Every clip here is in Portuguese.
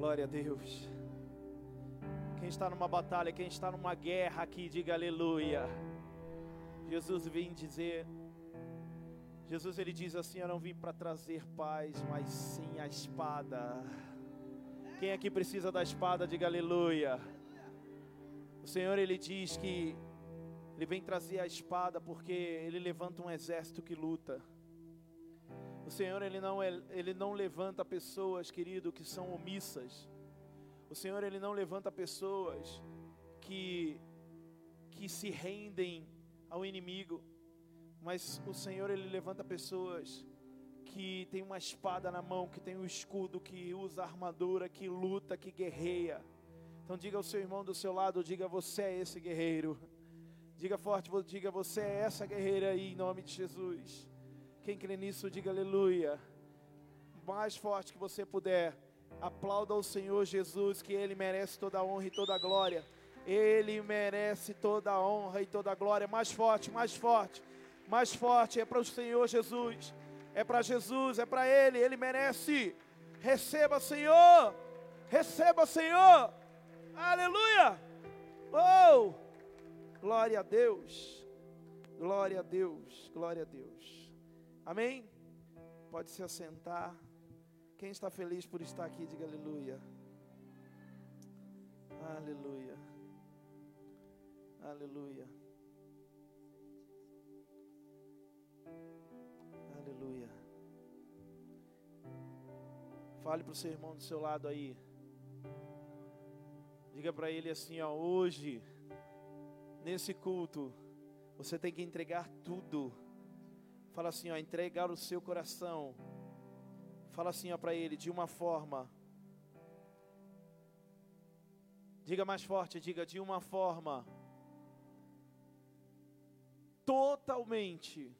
Glória a Deus. Quem está numa batalha, quem está numa guerra aqui, diga aleluia. Jesus vem dizer, Jesus ele diz assim: Eu não vim para trazer paz, mas sim a espada. Quem aqui precisa da espada, diga aleluia. O Senhor ele diz que ele vem trazer a espada porque ele levanta um exército que luta. O Senhor ele não, é, ele não levanta pessoas, querido, que são omissas. O Senhor ele não levanta pessoas que que se rendem ao inimigo, mas o Senhor ele levanta pessoas que tem uma espada na mão, que tem um escudo, que usa armadura, que luta, que guerreia. Então diga ao seu irmão do seu lado, diga você é esse guerreiro. Diga forte, diga você é essa guerreira aí em nome de Jesus. Quem crê nisso, diga aleluia. Mais forte que você puder. Aplauda o Senhor Jesus, que Ele merece toda a honra e toda a glória. Ele merece toda a honra e toda a glória. Mais forte, mais forte, mais forte. É para o Senhor Jesus. É para Jesus, é para Ele. Ele merece. Receba, Senhor. Receba, Senhor. Aleluia. Oh, glória a Deus. Glória a Deus. Glória a Deus. Amém? Pode se assentar. Quem está feliz por estar aqui, diga aleluia. Aleluia. Aleluia. Aleluia. Fale para o seu irmão do seu lado aí. Diga para ele assim, ó, hoje, nesse culto, você tem que entregar tudo Fala assim, ó, entregar o seu coração. Fala assim, ó, para ele de uma forma. Diga mais forte, diga de uma forma totalmente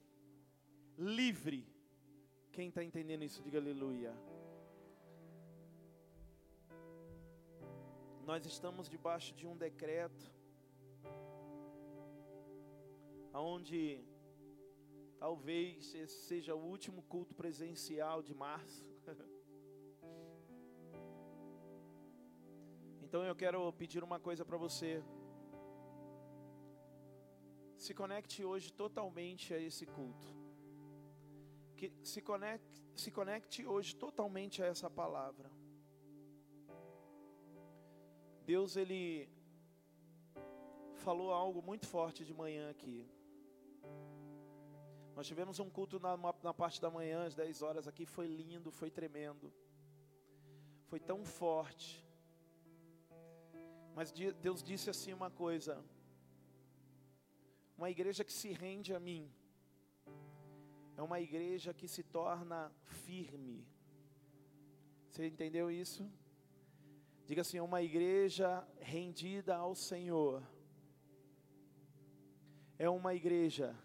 livre. Quem está entendendo isso, diga aleluia. Nós estamos debaixo de um decreto, aonde Talvez esse seja o último culto presencial de março. então eu quero pedir uma coisa para você. Se conecte hoje totalmente a esse culto. Que se conecte, se conecte hoje totalmente a essa palavra. Deus ele falou algo muito forte de manhã aqui. Nós tivemos um culto na, na parte da manhã, às 10 horas aqui, foi lindo, foi tremendo. Foi tão forte. Mas Deus disse assim uma coisa: uma igreja que se rende a mim, é uma igreja que se torna firme. Você entendeu isso? Diga assim: uma igreja rendida ao Senhor, é uma igreja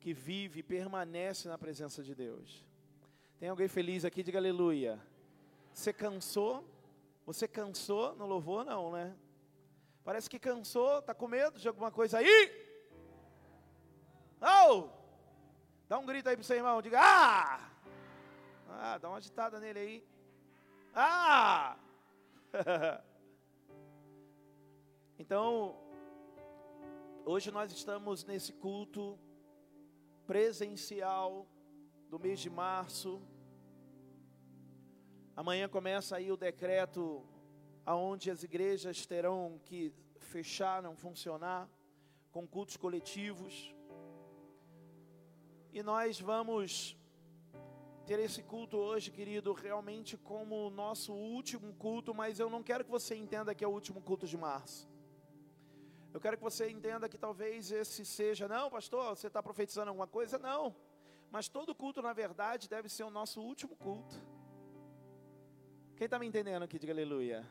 que vive e permanece na presença de Deus. Tem alguém feliz aqui? Diga aleluia. Você cansou? Você cansou no louvor? Não, né? Parece que cansou, está com medo de alguma coisa aí? Oh! Dá um grito aí para o seu irmão, diga ah! Ah, dá uma agitada nele aí. Ah! então, hoje nós estamos nesse culto presencial do mês de março. Amanhã começa aí o decreto aonde as igrejas terão que fechar, não funcionar, com cultos coletivos. E nós vamos ter esse culto hoje, querido, realmente como o nosso último culto, mas eu não quero que você entenda que é o último culto de março. Eu quero que você entenda que talvez esse seja, não, pastor, você está profetizando alguma coisa? Não. Mas todo culto, na verdade, deve ser o nosso último culto. Quem está me entendendo aqui, diga aleluia.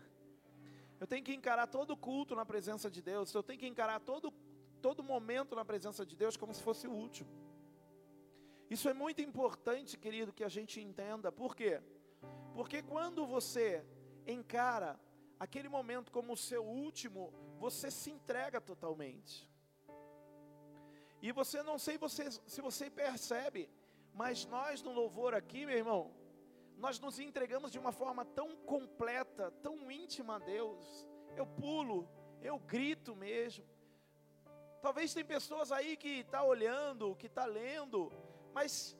Eu tenho que encarar todo culto na presença de Deus. Eu tenho que encarar todo, todo momento na presença de Deus como se fosse o último. Isso é muito importante, querido, que a gente entenda. Por quê? Porque quando você encara aquele momento como o seu último, você se entrega totalmente. E você não sei você, se você percebe, mas nós no louvor aqui, meu irmão, nós nos entregamos de uma forma tão completa, tão íntima a Deus. Eu pulo, eu grito mesmo. Talvez tem pessoas aí que está olhando, que está lendo, mas,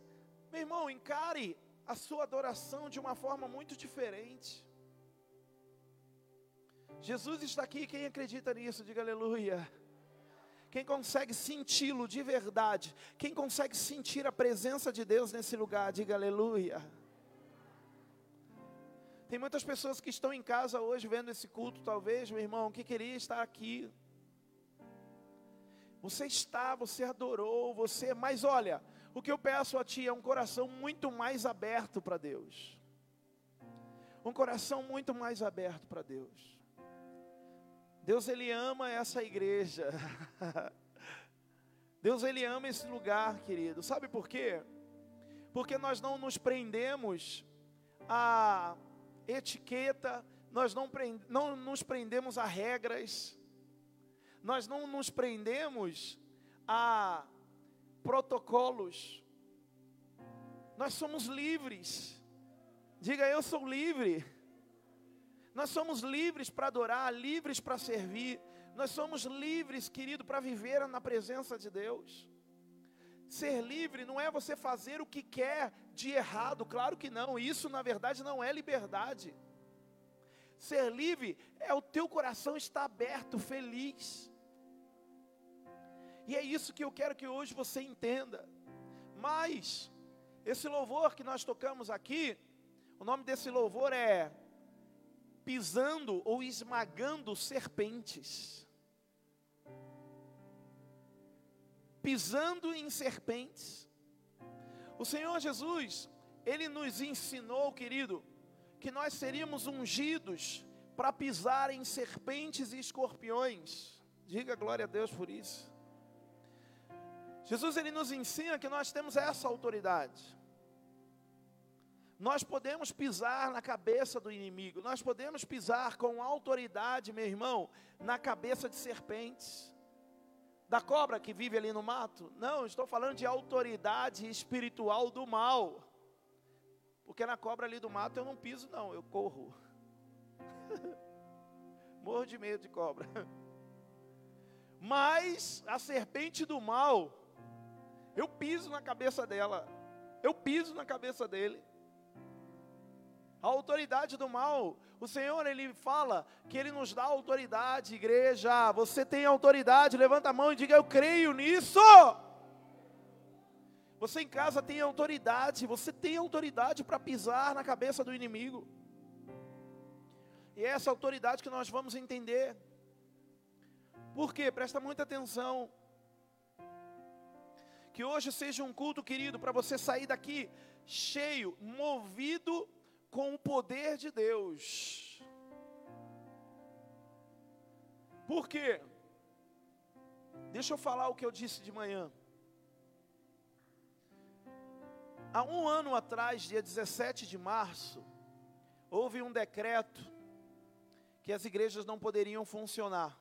meu irmão, encare a sua adoração de uma forma muito diferente. Jesus está aqui, quem acredita nisso, diga aleluia. Quem consegue senti-lo de verdade, quem consegue sentir a presença de Deus nesse lugar, diga aleluia. Tem muitas pessoas que estão em casa hoje vendo esse culto, talvez, meu irmão, que queria estar aqui. Você está, você adorou, você, mas olha, o que eu peço a ti é um coração muito mais aberto para Deus. Um coração muito mais aberto para Deus. Deus ele ama essa igreja. Deus ele ama esse lugar, querido. Sabe por quê? Porque nós não nos prendemos a etiqueta, nós não, prend, não nos prendemos a regras, nós não nos prendemos a protocolos. Nós somos livres. Diga eu sou livre. Nós somos livres para adorar, livres para servir. Nós somos livres, querido, para viver na presença de Deus. Ser livre não é você fazer o que quer de errado, claro que não. Isso, na verdade, não é liberdade. Ser livre é o teu coração estar aberto, feliz. E é isso que eu quero que hoje você entenda. Mas, esse louvor que nós tocamos aqui, o nome desse louvor é pisando ou esmagando serpentes. Pisando em serpentes. O Senhor Jesus, Ele nos ensinou, querido, que nós seríamos ungidos para pisar em serpentes e escorpiões. Diga glória a Deus por isso. Jesus ele nos ensina que nós temos essa autoridade. Nós podemos pisar na cabeça do inimigo, nós podemos pisar com autoridade, meu irmão, na cabeça de serpentes. Da cobra que vive ali no mato? Não, estou falando de autoridade espiritual do mal. Porque na cobra ali do mato eu não piso, não, eu corro. Morro de medo de cobra. Mas a serpente do mal, eu piso na cabeça dela, eu piso na cabeça dele. A autoridade do mal, o Senhor ele fala que ele nos dá autoridade, igreja. Você tem autoridade, levanta a mão e diga eu creio nisso. Você em casa tem autoridade, você tem autoridade para pisar na cabeça do inimigo. E é essa autoridade que nós vamos entender. Por quê? Presta muita atenção. Que hoje seja um culto, querido, para você sair daqui cheio, movido com o poder de Deus. Por quê? Deixa eu falar o que eu disse de manhã. Há um ano atrás, dia 17 de março, houve um decreto que as igrejas não poderiam funcionar.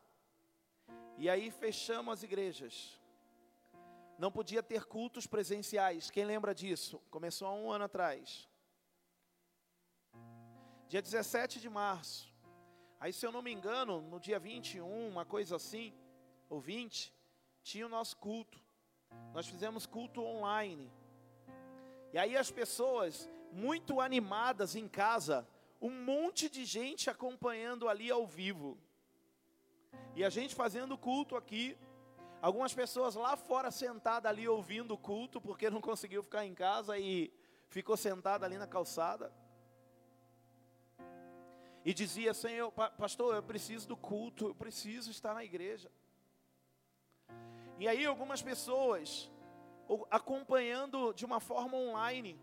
E aí fechamos as igrejas. Não podia ter cultos presenciais. Quem lembra disso? Começou há um ano atrás dia 17 de março. Aí, se eu não me engano, no dia 21, uma coisa assim, ou 20, tinha o nosso culto. Nós fizemos culto online. E aí as pessoas muito animadas em casa, um monte de gente acompanhando ali ao vivo. E a gente fazendo culto aqui, algumas pessoas lá fora sentada ali ouvindo o culto porque não conseguiu ficar em casa e ficou sentada ali na calçada e dizia: Senhor, pastor, eu preciso do culto, eu preciso estar na igreja. E aí, algumas pessoas acompanhando de uma forma online.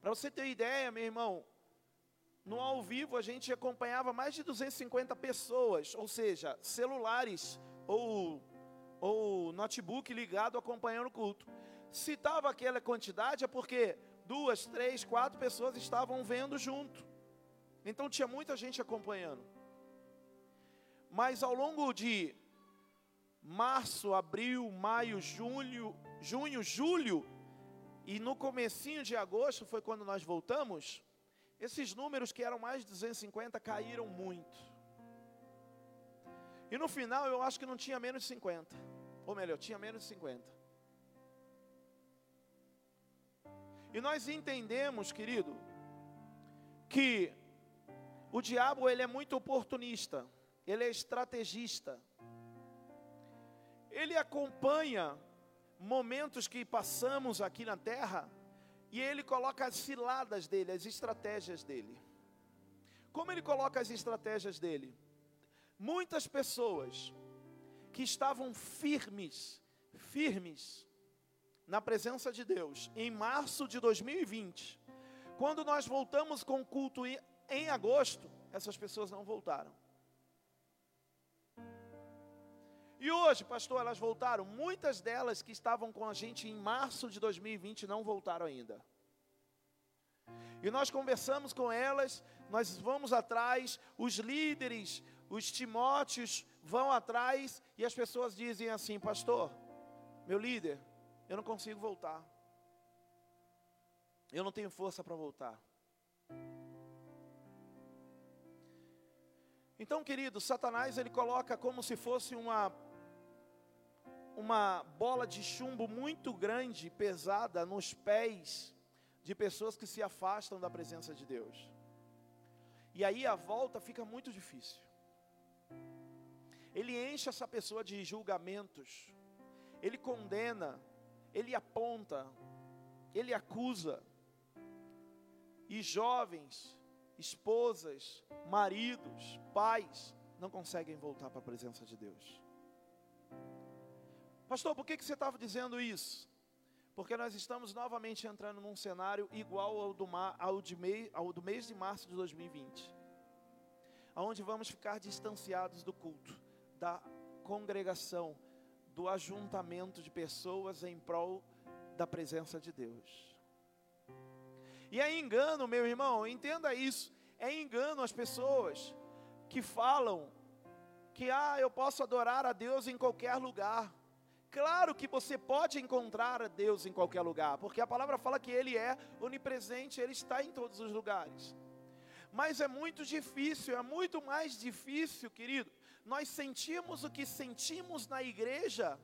Para você ter ideia, meu irmão, no ao vivo a gente acompanhava mais de 250 pessoas, ou seja, celulares ou, ou notebook ligado acompanhando o culto. Se estava aquela quantidade é porque duas, três, quatro pessoas estavam vendo junto. Então tinha muita gente acompanhando. Mas ao longo de março, abril, maio, junho, junho, julho E no comecinho de agosto foi quando nós voltamos. Esses números que eram mais de 250 caíram muito. E no final eu acho que não tinha menos de 50. Ou melhor, tinha menos de 50. E nós entendemos, querido, que o diabo ele é muito oportunista, ele é estrategista. Ele acompanha momentos que passamos aqui na terra e ele coloca as ciladas dele, as estratégias dele. Como ele coloca as estratégias dele? Muitas pessoas que estavam firmes, firmes na presença de Deus em março de 2020, quando nós voltamos com o culto em agosto, essas pessoas não voltaram. E hoje, pastor, elas voltaram. Muitas delas que estavam com a gente em março de 2020 não voltaram ainda. E nós conversamos com elas, nós vamos atrás, os líderes, os Timóteos vão atrás, e as pessoas dizem assim: Pastor, meu líder, eu não consigo voltar. Eu não tenho força para voltar. Então, querido, Satanás ele coloca como se fosse uma uma bola de chumbo muito grande, pesada nos pés de pessoas que se afastam da presença de Deus. E aí a volta fica muito difícil. Ele enche essa pessoa de julgamentos, ele condena, ele aponta, ele acusa. E jovens, esposas, maridos, pais, não conseguem voltar para a presença de Deus. Pastor, por que, que você estava dizendo isso? Porque nós estamos novamente entrando num cenário igual ao do, mar, ao, de mei, ao do mês de março de 2020, onde vamos ficar distanciados do culto, da congregação, do ajuntamento de pessoas em prol da presença de Deus. E é engano, meu irmão, entenda isso. É engano as pessoas que falam que ah, eu posso adorar a Deus em qualquer lugar. Claro que você pode encontrar a Deus em qualquer lugar, porque a palavra fala que Ele é onipresente, Ele está em todos os lugares. Mas é muito difícil, é muito mais difícil, querido. Nós sentimos o que sentimos na igreja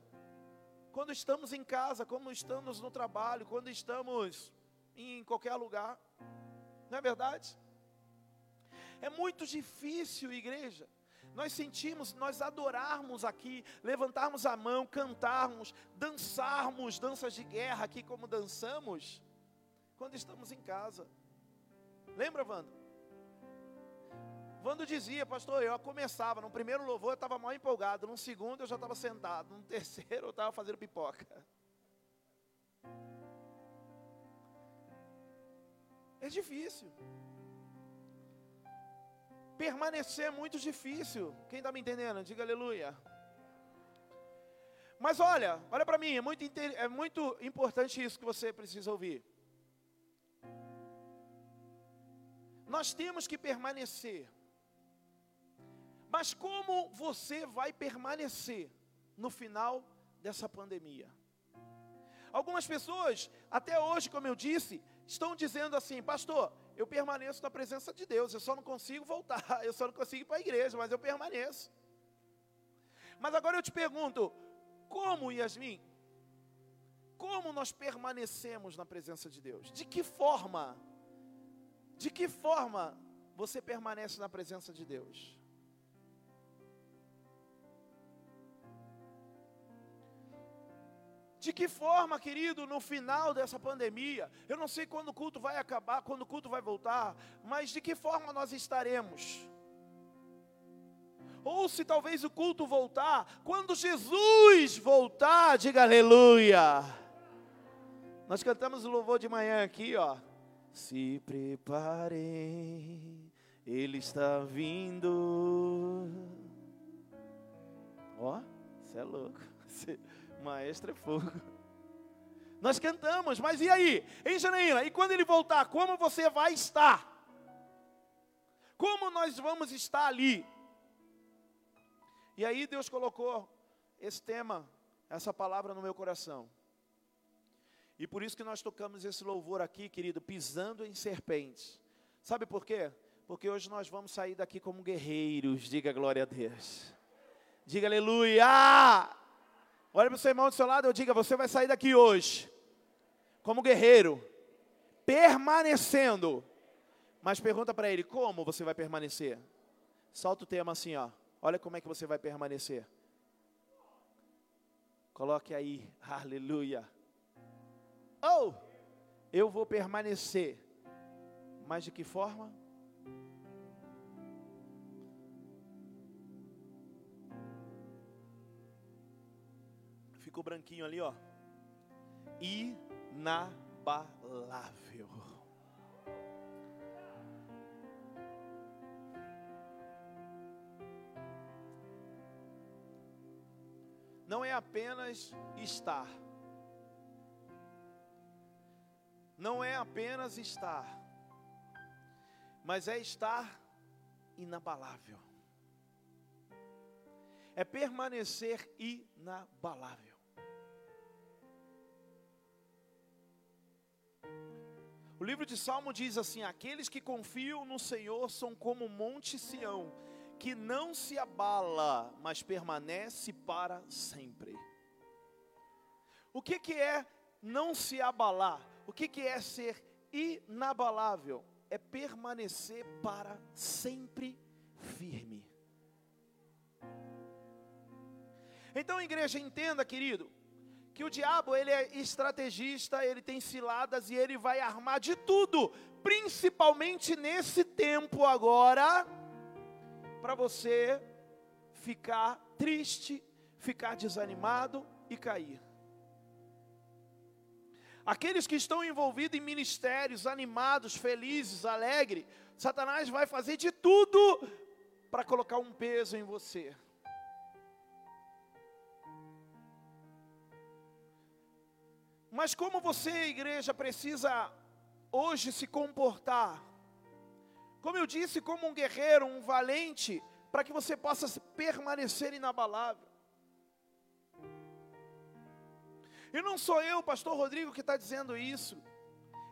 quando estamos em casa, quando estamos no trabalho, quando estamos em qualquer lugar. Não é verdade? É muito difícil, igreja, nós sentimos, nós adorarmos aqui, levantarmos a mão, cantarmos, dançarmos danças de guerra aqui como dançamos, quando estamos em casa. Lembra, Wando? Wando dizia, pastor, eu começava, no primeiro louvor eu estava mal empolgado, no segundo eu já estava sentado, no terceiro eu estava fazendo pipoca. É difícil. Permanecer é muito difícil. Quem está me entendendo? Diga aleluia. Mas olha, olha para mim, é muito, é muito importante isso que você precisa ouvir. Nós temos que permanecer. Mas como você vai permanecer no final dessa pandemia? Algumas pessoas, até hoje, como eu disse, estão dizendo assim, pastor, eu permaneço na presença de Deus, eu só não consigo voltar, eu só não consigo ir para a igreja, mas eu permaneço. Mas agora eu te pergunto, como Yasmin? Como nós permanecemos na presença de Deus? De que forma? De que forma você permanece na presença de Deus? De que forma, querido, no final dessa pandemia, eu não sei quando o culto vai acabar, quando o culto vai voltar, mas de que forma nós estaremos? Ou se talvez o culto voltar, quando Jesus voltar, diga aleluia. Nós cantamos o louvor de manhã aqui, ó. Se preparem, Ele está vindo. Ó, você é louco. Você Maestro é fogo. Nós cantamos, mas e aí? Hein, Janaína? E quando ele voltar, como você vai estar? Como nós vamos estar ali? E aí Deus colocou esse tema, essa palavra no meu coração. E por isso que nós tocamos esse louvor aqui, querido, pisando em serpentes. Sabe por quê? Porque hoje nós vamos sair daqui como guerreiros, diga glória a Deus. Diga aleluia! Olha para o seu irmão do seu lado, eu diga, você vai sair daqui hoje como guerreiro, permanecendo. Mas pergunta para ele, como você vai permanecer? Solta o tema assim, ó. Olha como é que você vai permanecer. Coloque aí, aleluia. Oh, eu vou permanecer. Mas de que forma? Ficou branquinho ali, ó. Inabalável. Não é apenas estar. Não é apenas estar. Mas é estar inabalável. É permanecer inabalável. O livro de Salmo diz assim: Aqueles que confiam no Senhor são como o monte Sião, que não se abala, mas permanece para sempre. O que, que é não se abalar? O que, que é ser inabalável? É permanecer para sempre firme. Então, igreja, entenda, querido, que o diabo ele é estrategista, ele tem ciladas e ele vai armar de tudo, principalmente nesse tempo agora, para você ficar triste, ficar desanimado e cair. Aqueles que estão envolvidos em ministérios, animados, felizes, alegres, Satanás vai fazer de tudo para colocar um peso em você. Mas como você, igreja, precisa hoje se comportar? Como eu disse, como um guerreiro, um valente, para que você possa permanecer inabalável. E não sou eu, pastor Rodrigo, que está dizendo isso.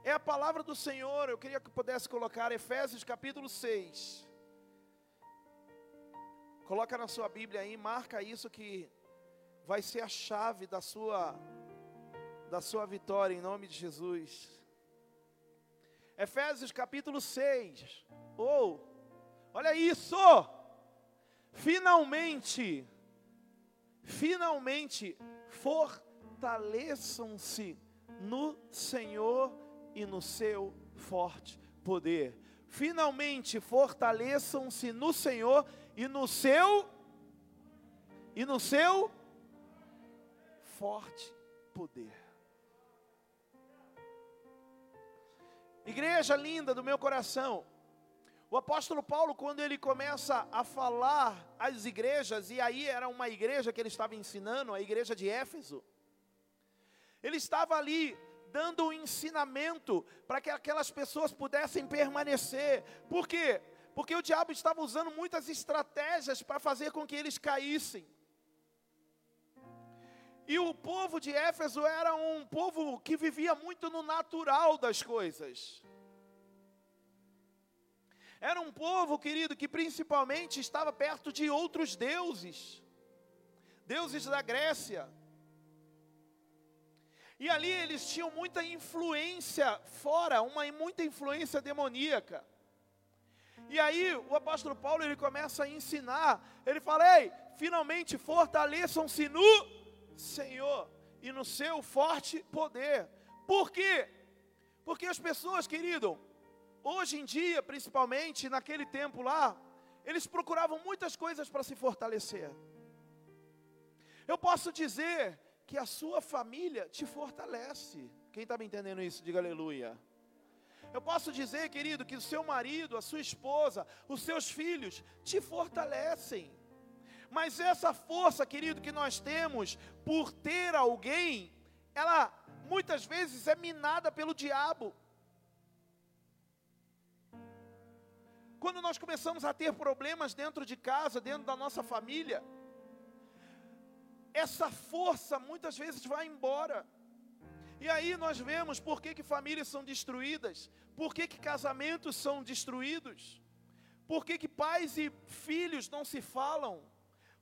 É a palavra do Senhor. Eu queria que pudesse colocar Efésios capítulo 6. Coloca na sua Bíblia aí, marca isso que vai ser a chave da sua da sua vitória em nome de Jesus. Efésios capítulo 6. Ou, oh, olha isso! Finalmente, finalmente, fortaleçam-se no Senhor e no seu forte poder. Finalmente, fortaleçam-se no Senhor e no seu e no seu forte poder. Igreja linda do meu coração, o apóstolo Paulo, quando ele começa a falar às igrejas, e aí era uma igreja que ele estava ensinando, a igreja de Éfeso, ele estava ali dando um ensinamento para que aquelas pessoas pudessem permanecer, por quê? Porque o diabo estava usando muitas estratégias para fazer com que eles caíssem. E o povo de Éfeso era um povo que vivia muito no natural das coisas. Era um povo, querido, que principalmente estava perto de outros deuses, deuses da Grécia. E ali eles tinham muita influência fora, uma muita influência demoníaca. E aí o apóstolo Paulo ele começa a ensinar, ele fala: "Ei, finalmente fortaleçam-se no Senhor e no seu forte poder. Por quê? Porque as pessoas, querido, hoje em dia, principalmente naquele tempo lá, eles procuravam muitas coisas para se fortalecer. Eu posso dizer que a sua família te fortalece. Quem está me entendendo isso, diga aleluia. Eu posso dizer, querido, que o seu marido, a sua esposa, os seus filhos te fortalecem. Mas essa força, querido, que nós temos por ter alguém, ela muitas vezes é minada pelo diabo. Quando nós começamos a ter problemas dentro de casa, dentro da nossa família, essa força muitas vezes vai embora. E aí nós vemos por que, que famílias são destruídas, por que, que casamentos são destruídos, por que, que pais e filhos não se falam.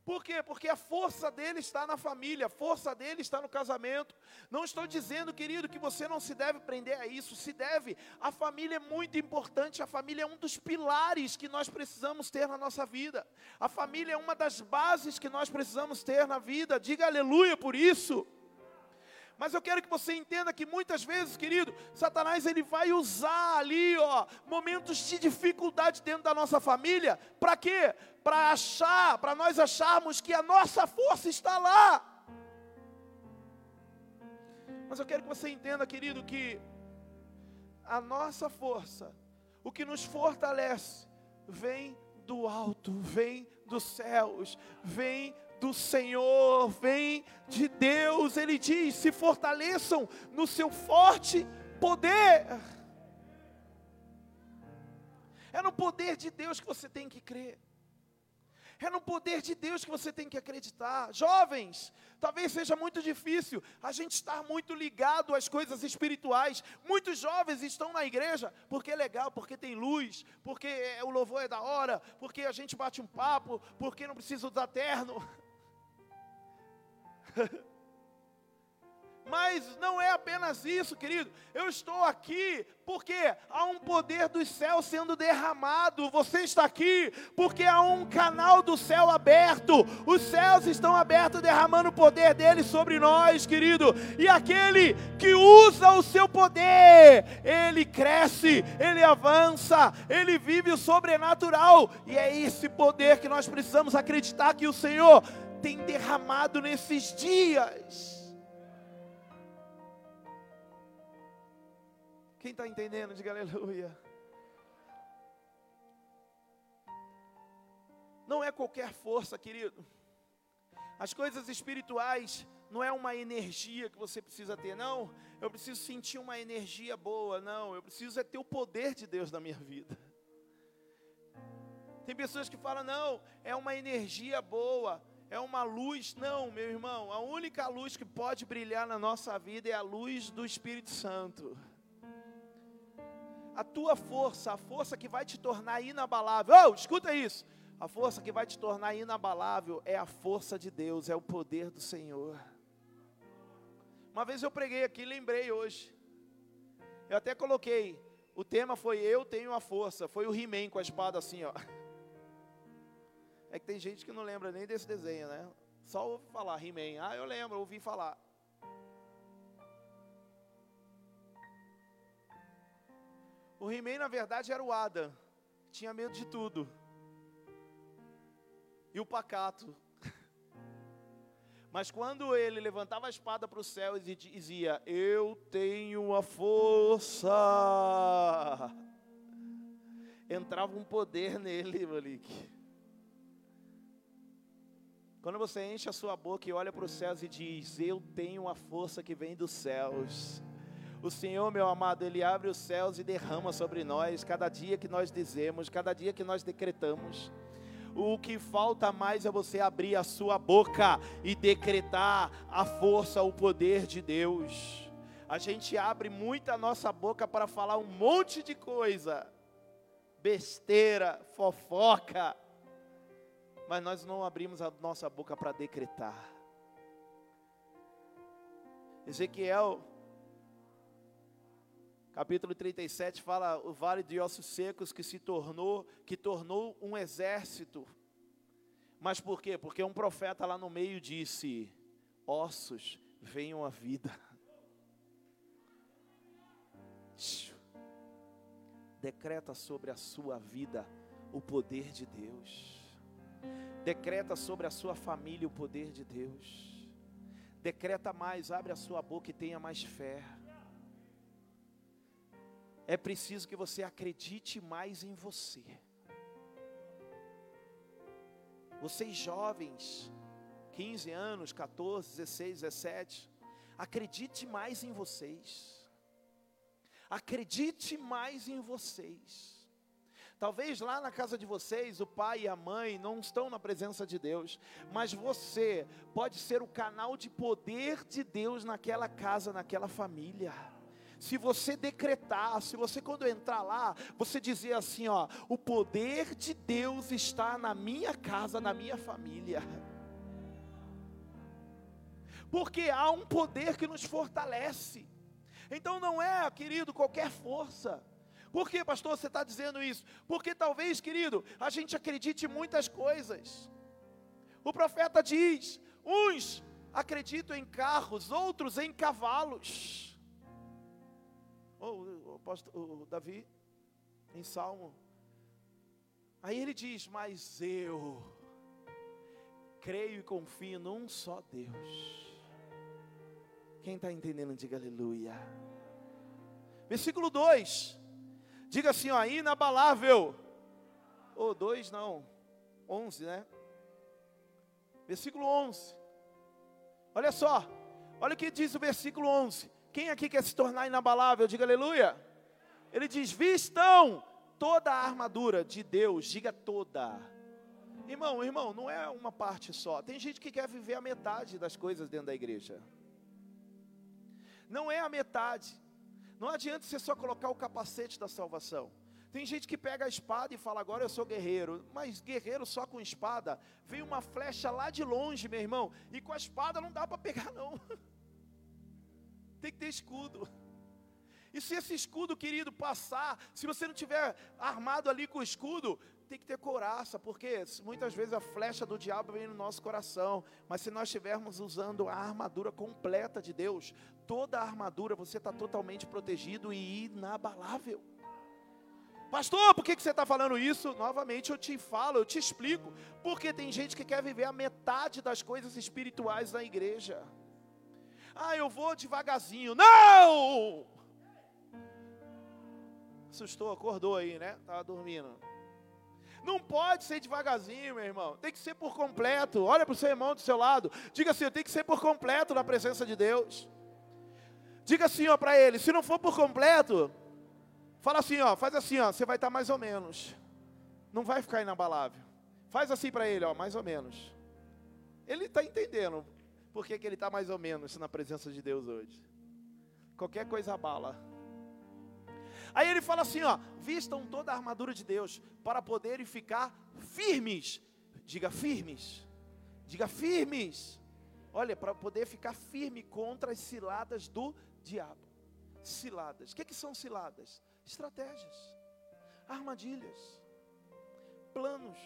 Por quê? Porque a força dele está na família, a força dele está no casamento. Não estou dizendo, querido, que você não se deve prender a isso, se deve. A família é muito importante, a família é um dos pilares que nós precisamos ter na nossa vida. A família é uma das bases que nós precisamos ter na vida. Diga aleluia por isso. Mas eu quero que você entenda que muitas vezes, querido, Satanás ele vai usar ali, ó, momentos de dificuldade dentro da nossa família, para quê? Para achar, para nós acharmos que a nossa força está lá. Mas eu quero que você entenda, querido, que a nossa força, o que nos fortalece, vem do alto, vem dos céus, vem do Senhor, vem de Deus. Ele diz: se fortaleçam no seu forte poder. É no poder de Deus que você tem que crer. É no poder de Deus que você tem que acreditar. Jovens, talvez seja muito difícil a gente estar muito ligado às coisas espirituais. Muitos jovens estão na igreja porque é legal, porque tem luz, porque o louvor é da hora, porque a gente bate um papo, porque não precisa usar terno. Mas não é apenas isso, querido. Eu estou aqui porque há um poder dos céus sendo derramado. Você está aqui porque há um canal do céu aberto. Os céus estão abertos, derramando o poder dele sobre nós, querido. E aquele que usa o seu poder, ele cresce, ele avança, ele vive o sobrenatural. E é esse poder que nós precisamos acreditar que o Senhor tem derramado nesses dias. Quem está entendendo, diga aleluia. Não é qualquer força, querido. As coisas espirituais não é uma energia que você precisa ter, não. Eu preciso sentir uma energia boa, não. Eu preciso é ter o poder de Deus na minha vida. Tem pessoas que falam, não, é uma energia boa é uma luz. Não, meu irmão, a única luz que pode brilhar na nossa vida é a luz do Espírito Santo. A tua força, a força que vai te tornar inabalável. Oh, escuta isso. A força que vai te tornar inabalável é a força de Deus, é o poder do Senhor. Uma vez eu preguei aqui, lembrei hoje. Eu até coloquei, o tema foi Eu tenho a força. Foi o He-Man com a espada assim, ó. É que tem gente que não lembra nem desse desenho, né? Só ouve falar He-Man. Ah, eu lembro, ouvi falar. O He-Man, na verdade, era o Adam. Tinha medo de tudo. E o pacato. Mas quando ele levantava a espada para o céu e dizia: Eu tenho a força. Entrava um poder nele, Malik. Quando você enche a sua boca e olha para os céus e diz: Eu tenho a força que vem dos céus. O Senhor, meu amado, Ele abre os céus e derrama sobre nós cada dia que nós dizemos, cada dia que nós decretamos. O que falta mais é você abrir a sua boca e decretar a força, o poder de Deus. A gente abre muito a nossa boca para falar um monte de coisa, besteira, fofoca, mas nós não abrimos a nossa boca para decretar. Ezequiel, capítulo 37, fala o vale de ossos secos que se tornou, que tornou um exército. Mas por quê? Porque um profeta lá no meio disse: ossos, venham à vida. Decreta sobre a sua vida o poder de Deus. Decreta sobre a sua família o poder de Deus. Decreta mais, abre a sua boca e tenha mais fé. É preciso que você acredite mais em você. Vocês jovens, 15 anos, 14, 16, 17, acredite mais em vocês. Acredite mais em vocês. Talvez lá na casa de vocês o pai e a mãe não estão na presença de Deus, mas você pode ser o canal de poder de Deus naquela casa, naquela família. Se você decretar, se você quando entrar lá, você dizer assim, ó, o poder de Deus está na minha casa, na minha família. Porque há um poder que nos fortalece. Então não é, querido, qualquer força. Por que, pastor, você está dizendo isso? Porque talvez, querido, a gente acredite em muitas coisas. O profeta diz: uns acreditam em carros, outros em cavalos. O, o, o Davi, em Salmo. Aí ele diz: Mas eu creio e confio num só Deus. Quem está entendendo, diga aleluia. Versículo 2. Diga assim, ó, inabalável. Ou oh, 2 não, 11, né? Versículo 11. Olha só, olha o que diz o versículo 11. Quem aqui quer se tornar inabalável? Diga aleluia. Ele diz: Vistam toda a armadura de Deus, diga toda. Irmão, irmão, não é uma parte só. Tem gente que quer viver a metade das coisas dentro da igreja. Não é a metade. Não adianta você só colocar o capacete da salvação. Tem gente que pega a espada e fala, agora eu sou guerreiro. Mas guerreiro só com espada, vem uma flecha lá de longe, meu irmão. E com a espada não dá para pegar, não. Tem que ter escudo. E se esse escudo, querido, passar, se você não tiver armado ali com o escudo, tem que ter coraça, porque muitas vezes a flecha do diabo vem no nosso coração, mas se nós estivermos usando a armadura completa de Deus, toda a armadura você está totalmente protegido e inabalável. Pastor, por que, que você está falando isso? Novamente eu te falo, eu te explico. Porque tem gente que quer viver a metade das coisas espirituais da igreja. Ah, eu vou devagarzinho. Não! Assustou, acordou aí, né? Estava dormindo. Não pode ser devagarzinho, meu irmão. Tem que ser por completo. Olha para o seu irmão do seu lado. Diga assim: tem que ser por completo na presença de Deus. Diga assim, ó, para ele: se não for por completo, fala assim, ó, faz assim, ó, você vai estar tá mais ou menos. Não vai ficar inabalável. Faz assim para ele, ó, mais ou menos. Ele está entendendo por que, que ele está mais ou menos na presença de Deus hoje. Qualquer coisa abala. Aí ele fala assim, ó, vistam toda a armadura de Deus para poderem ficar firmes. Diga firmes. Diga firmes. Olha, para poder ficar firme contra as ciladas do diabo. Ciladas. O que, que são ciladas? Estratégias, armadilhas, planos.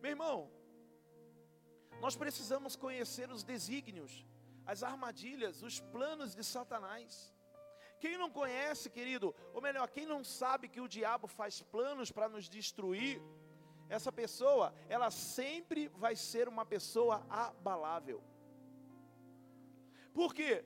Meu irmão, nós precisamos conhecer os desígnios, as armadilhas, os planos de Satanás. Quem não conhece, querido, ou melhor, quem não sabe que o diabo faz planos para nos destruir, essa pessoa, ela sempre vai ser uma pessoa abalável. Por quê?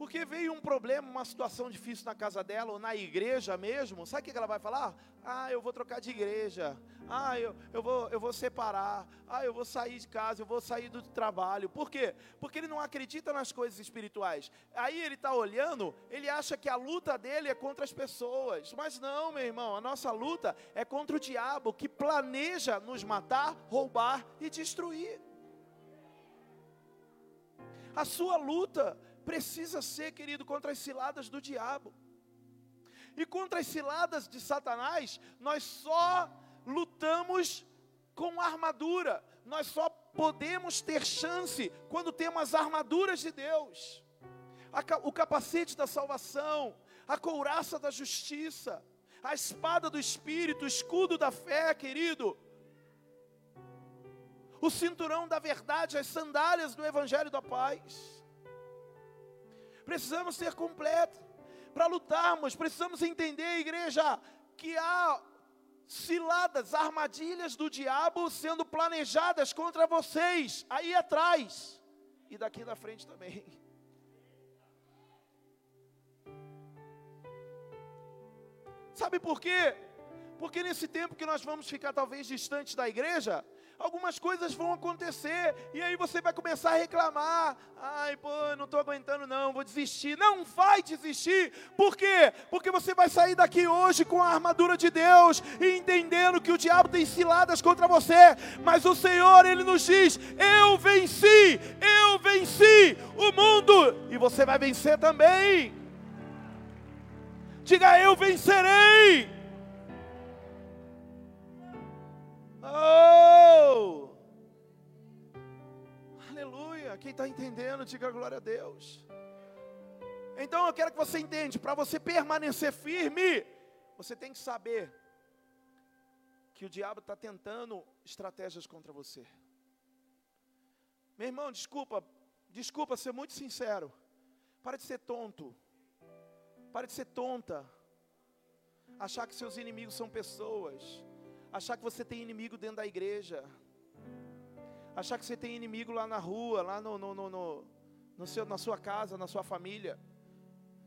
Porque veio um problema, uma situação difícil na casa dela, ou na igreja mesmo, sabe o que ela vai falar? Ah, eu vou trocar de igreja. Ah, eu, eu, vou, eu vou separar. Ah, eu vou sair de casa, eu vou sair do trabalho. Por quê? Porque ele não acredita nas coisas espirituais. Aí ele está olhando, ele acha que a luta dele é contra as pessoas. Mas não, meu irmão, a nossa luta é contra o diabo que planeja nos matar, roubar e destruir. A sua luta precisa ser, querido, contra as ciladas do diabo. E contra as ciladas de Satanás, nós só lutamos com armadura. Nós só podemos ter chance quando temos as armaduras de Deus. o capacete da salvação, a couraça da justiça, a espada do espírito, o escudo da fé, querido. O cinturão da verdade, as sandálias do evangelho da paz. Precisamos ser completos. Para lutarmos, precisamos entender, igreja, que há ciladas, armadilhas do diabo sendo planejadas contra vocês, aí atrás e daqui na frente também. Sabe por quê? Porque nesse tempo que nós vamos ficar talvez distantes da igreja, algumas coisas vão acontecer, e aí você vai começar a reclamar. Ai, pô, não estou aguentando, não, vou desistir. Não vai desistir, por quê? Porque você vai sair daqui hoje com a armadura de Deus e entendendo que o diabo tem ciladas contra você, mas o Senhor, Ele nos diz: Eu venci, eu venci o mundo, e você vai vencer também. Diga, eu vencerei. Oh! Aleluia! Quem está entendendo, diga glória a Deus. Então eu quero que você entenda, para você permanecer firme, você tem que saber que o diabo está tentando estratégias contra você. Meu irmão, desculpa, desculpa ser muito sincero. Para de ser tonto. Para de ser tonta. Achar que seus inimigos são pessoas achar que você tem inimigo dentro da igreja, achar que você tem inimigo lá na rua, lá no, no, no, no, no seu, na sua casa, na sua família.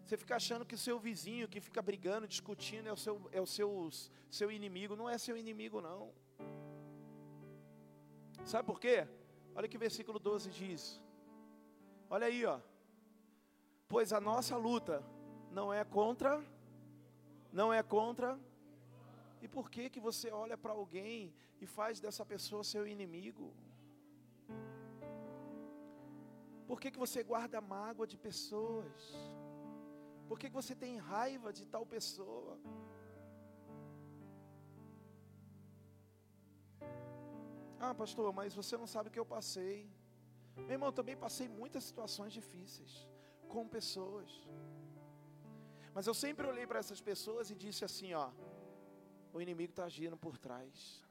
Você fica achando que o seu vizinho que fica brigando, discutindo, é o seu, é o seu, seu inimigo. Não é seu inimigo, não. Sabe por quê? Olha que versículo 12 diz. Olha aí, ó. Pois a nossa luta não é contra, não é contra e por que que você olha para alguém e faz dessa pessoa seu inimigo? Por que que você guarda mágoa de pessoas? Por que que você tem raiva de tal pessoa? Ah, pastor, mas você não sabe o que eu passei. Meu irmão, eu também passei muitas situações difíceis com pessoas. Mas eu sempre olhei para essas pessoas e disse assim, ó, o inimigo está agindo por trás.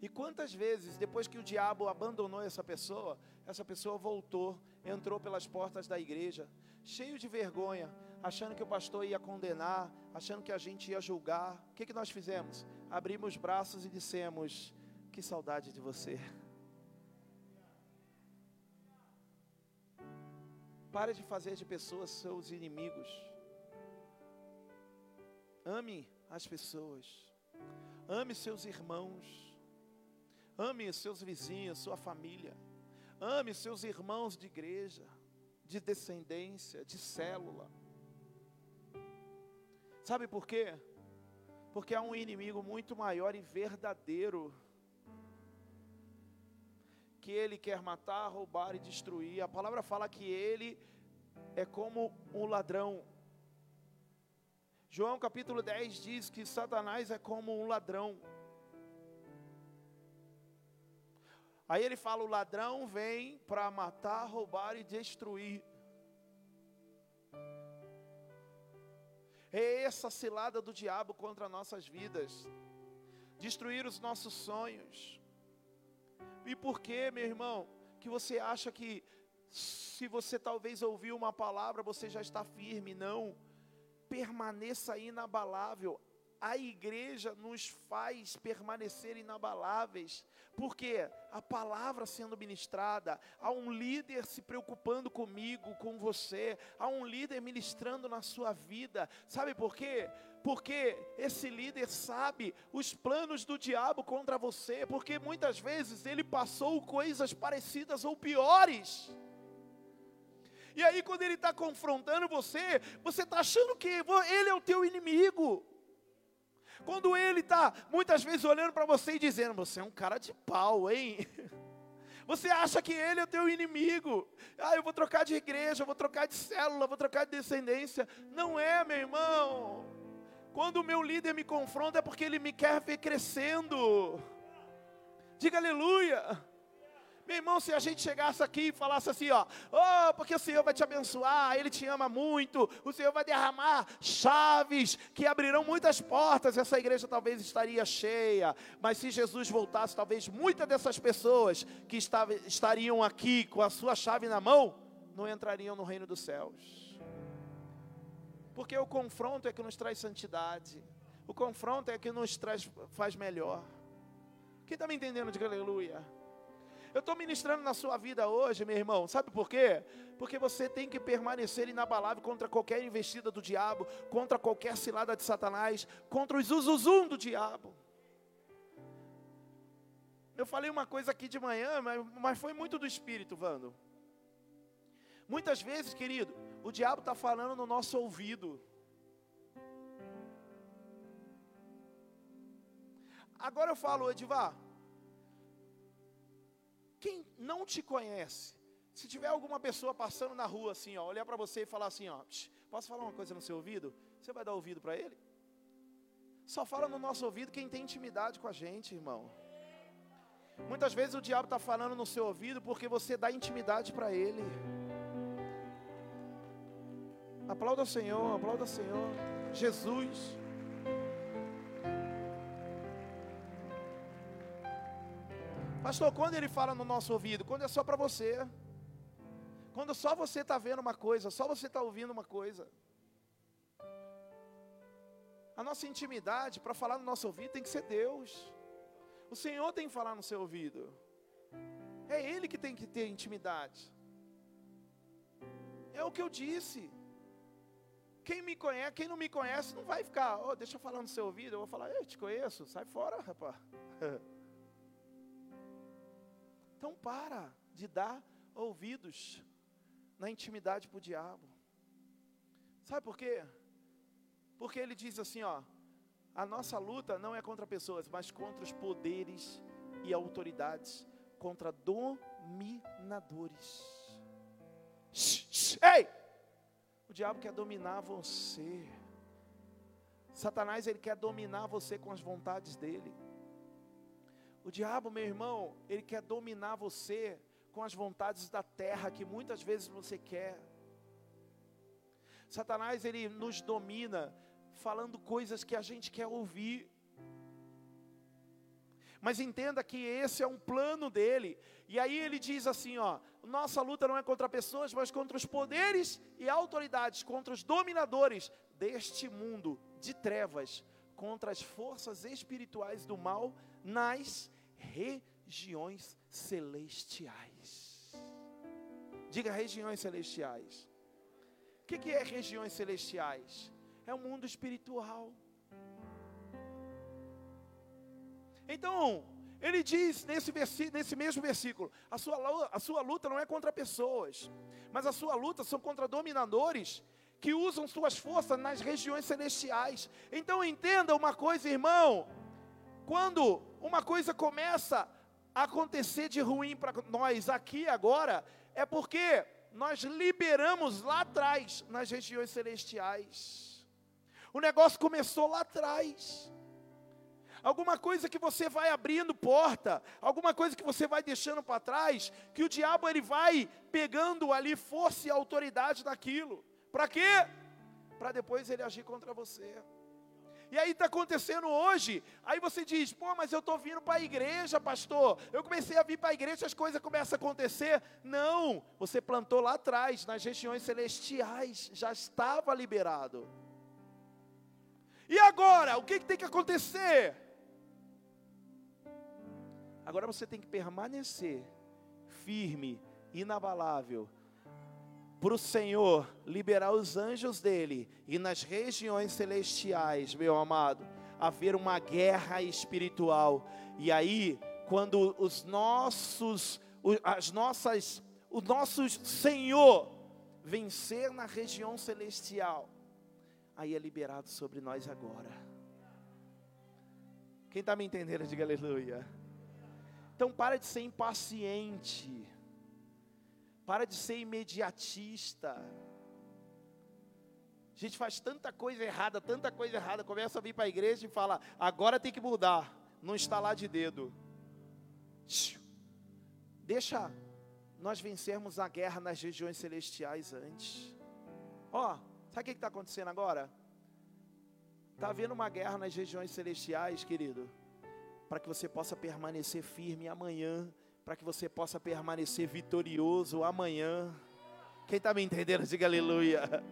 E quantas vezes, depois que o diabo abandonou essa pessoa, essa pessoa voltou, entrou pelas portas da igreja, cheio de vergonha, achando que o pastor ia condenar, achando que a gente ia julgar. O que, que nós fizemos? Abrimos os braços e dissemos: Que saudade de você. Pare de fazer de pessoas seus inimigos. Ame as pessoas. Ame seus irmãos. Ame seus vizinhos, sua família. Ame seus irmãos de igreja, de descendência, de célula. Sabe por quê? Porque há um inimigo muito maior e verdadeiro que ele quer matar, roubar e destruir. A palavra fala que ele é como um ladrão João capítulo 10 diz que Satanás é como um ladrão. Aí ele fala: o ladrão vem para matar, roubar e destruir. É essa cilada do diabo contra nossas vidas, destruir os nossos sonhos. E por que, meu irmão, que você acha que se você talvez ouviu uma palavra, você já está firme? Não permaneça inabalável. A igreja nos faz permanecer inabaláveis, porque a palavra sendo ministrada, há um líder se preocupando comigo, com você, há um líder ministrando na sua vida. Sabe por quê? Porque esse líder sabe os planos do diabo contra você, porque muitas vezes ele passou coisas parecidas ou piores. E aí, quando ele está confrontando você, você está achando que ele é o teu inimigo. Quando ele está muitas vezes olhando para você e dizendo: Você é um cara de pau, hein? Você acha que ele é o teu inimigo. Ah, eu vou trocar de igreja, eu vou trocar de célula, vou trocar de descendência. Não é, meu irmão. Quando o meu líder me confronta é porque ele me quer ver crescendo. Diga aleluia. Meu irmão, se a gente chegasse aqui e falasse assim, ó, oh, porque o Senhor vai te abençoar, Ele te ama muito, o Senhor vai derramar chaves que abrirão muitas portas, essa igreja talvez estaria cheia, mas se Jesus voltasse, talvez muitas dessas pessoas que estariam aqui com a sua chave na mão, não entrariam no reino dos céus. Porque o confronto é que nos traz santidade, o confronto é que nos traz, faz melhor. Quem está me entendendo? Diga aleluia. Eu estou ministrando na sua vida hoje, meu irmão. Sabe por quê? Porque você tem que permanecer inabalável contra qualquer investida do diabo, contra qualquer cilada de Satanás, contra os uzuzum do diabo. Eu falei uma coisa aqui de manhã, mas, mas foi muito do Espírito, Vando. Muitas vezes, querido, o diabo está falando no nosso ouvido. Agora eu falo, Edivar, quem não te conhece, se tiver alguma pessoa passando na rua assim, ó, olhar para você e falar assim, ó, posso falar uma coisa no seu ouvido? Você vai dar ouvido para ele? Só fala no nosso ouvido quem tem intimidade com a gente, irmão. Muitas vezes o diabo está falando no seu ouvido porque você dá intimidade para ele. Aplauda o Senhor, aplauda o Senhor. Jesus. Pastor, quando ele fala no nosso ouvido? Quando é só para você. Quando só você está vendo uma coisa, só você está ouvindo uma coisa. A nossa intimidade para falar no nosso ouvido tem que ser Deus. O Senhor tem que falar no seu ouvido. É Ele que tem que ter intimidade. É o que eu disse. Quem me conhece, quem não me conhece, não vai ficar, oh, deixa eu falar no seu ouvido. Eu vou falar, eu te conheço, sai fora, rapaz. Então para de dar ouvidos na intimidade para o diabo. Sabe por quê? Porque ele diz assim, ó, a nossa luta não é contra pessoas, mas contra os poderes e autoridades, contra dominadores. Ei! O diabo quer dominar você. Satanás ele quer dominar você com as vontades dele. O diabo, meu irmão, ele quer dominar você com as vontades da terra que muitas vezes você quer. Satanás ele nos domina falando coisas que a gente quer ouvir. Mas entenda que esse é um plano dele. E aí ele diz assim, ó: "Nossa luta não é contra pessoas, mas contra os poderes e autoridades, contra os dominadores deste mundo de trevas, contra as forças espirituais do mal nas regiões celestiais. Diga regiões celestiais. O que, que é regiões celestiais? É o mundo espiritual. Então, ele diz nesse, nesse mesmo versículo: a sua, a sua luta não é contra pessoas, mas a sua luta são contra dominadores que usam suas forças nas regiões celestiais. Então entenda uma coisa, irmão: quando uma coisa começa a acontecer de ruim para nós aqui agora, é porque nós liberamos lá atrás, nas regiões celestiais. O negócio começou lá atrás. Alguma coisa que você vai abrindo porta, alguma coisa que você vai deixando para trás, que o diabo ele vai pegando ali força e autoridade daquilo. Para quê? Para depois ele agir contra você. E aí está acontecendo hoje. Aí você diz, pô, mas eu estou vindo para a igreja, pastor. Eu comecei a vir para a igreja, as coisas começam a acontecer. Não, você plantou lá atrás, nas regiões celestiais, já estava liberado. E agora, o que, que tem que acontecer? Agora você tem que permanecer firme, inabalável, para o Senhor liberar os anjos dele e nas regiões celestiais, meu amado, haver uma guerra espiritual. E aí, quando os nossos, as nossas, o nosso Senhor vencer na região celestial, aí é liberado sobre nós agora. Quem está me entendendo, diga aleluia. Então para de ser impaciente. Para de ser imediatista. A gente faz tanta coisa errada, tanta coisa errada, começa a vir para a igreja e fala: agora tem que mudar, não instalar de dedo. Deixa nós vencermos a guerra nas regiões celestiais antes. Ó, oh, sabe o que está acontecendo agora? Está havendo uma guerra nas regiões celestiais, querido, para que você possa permanecer firme amanhã para que você possa permanecer vitorioso amanhã. Quem está me entendendo, diga aleluia.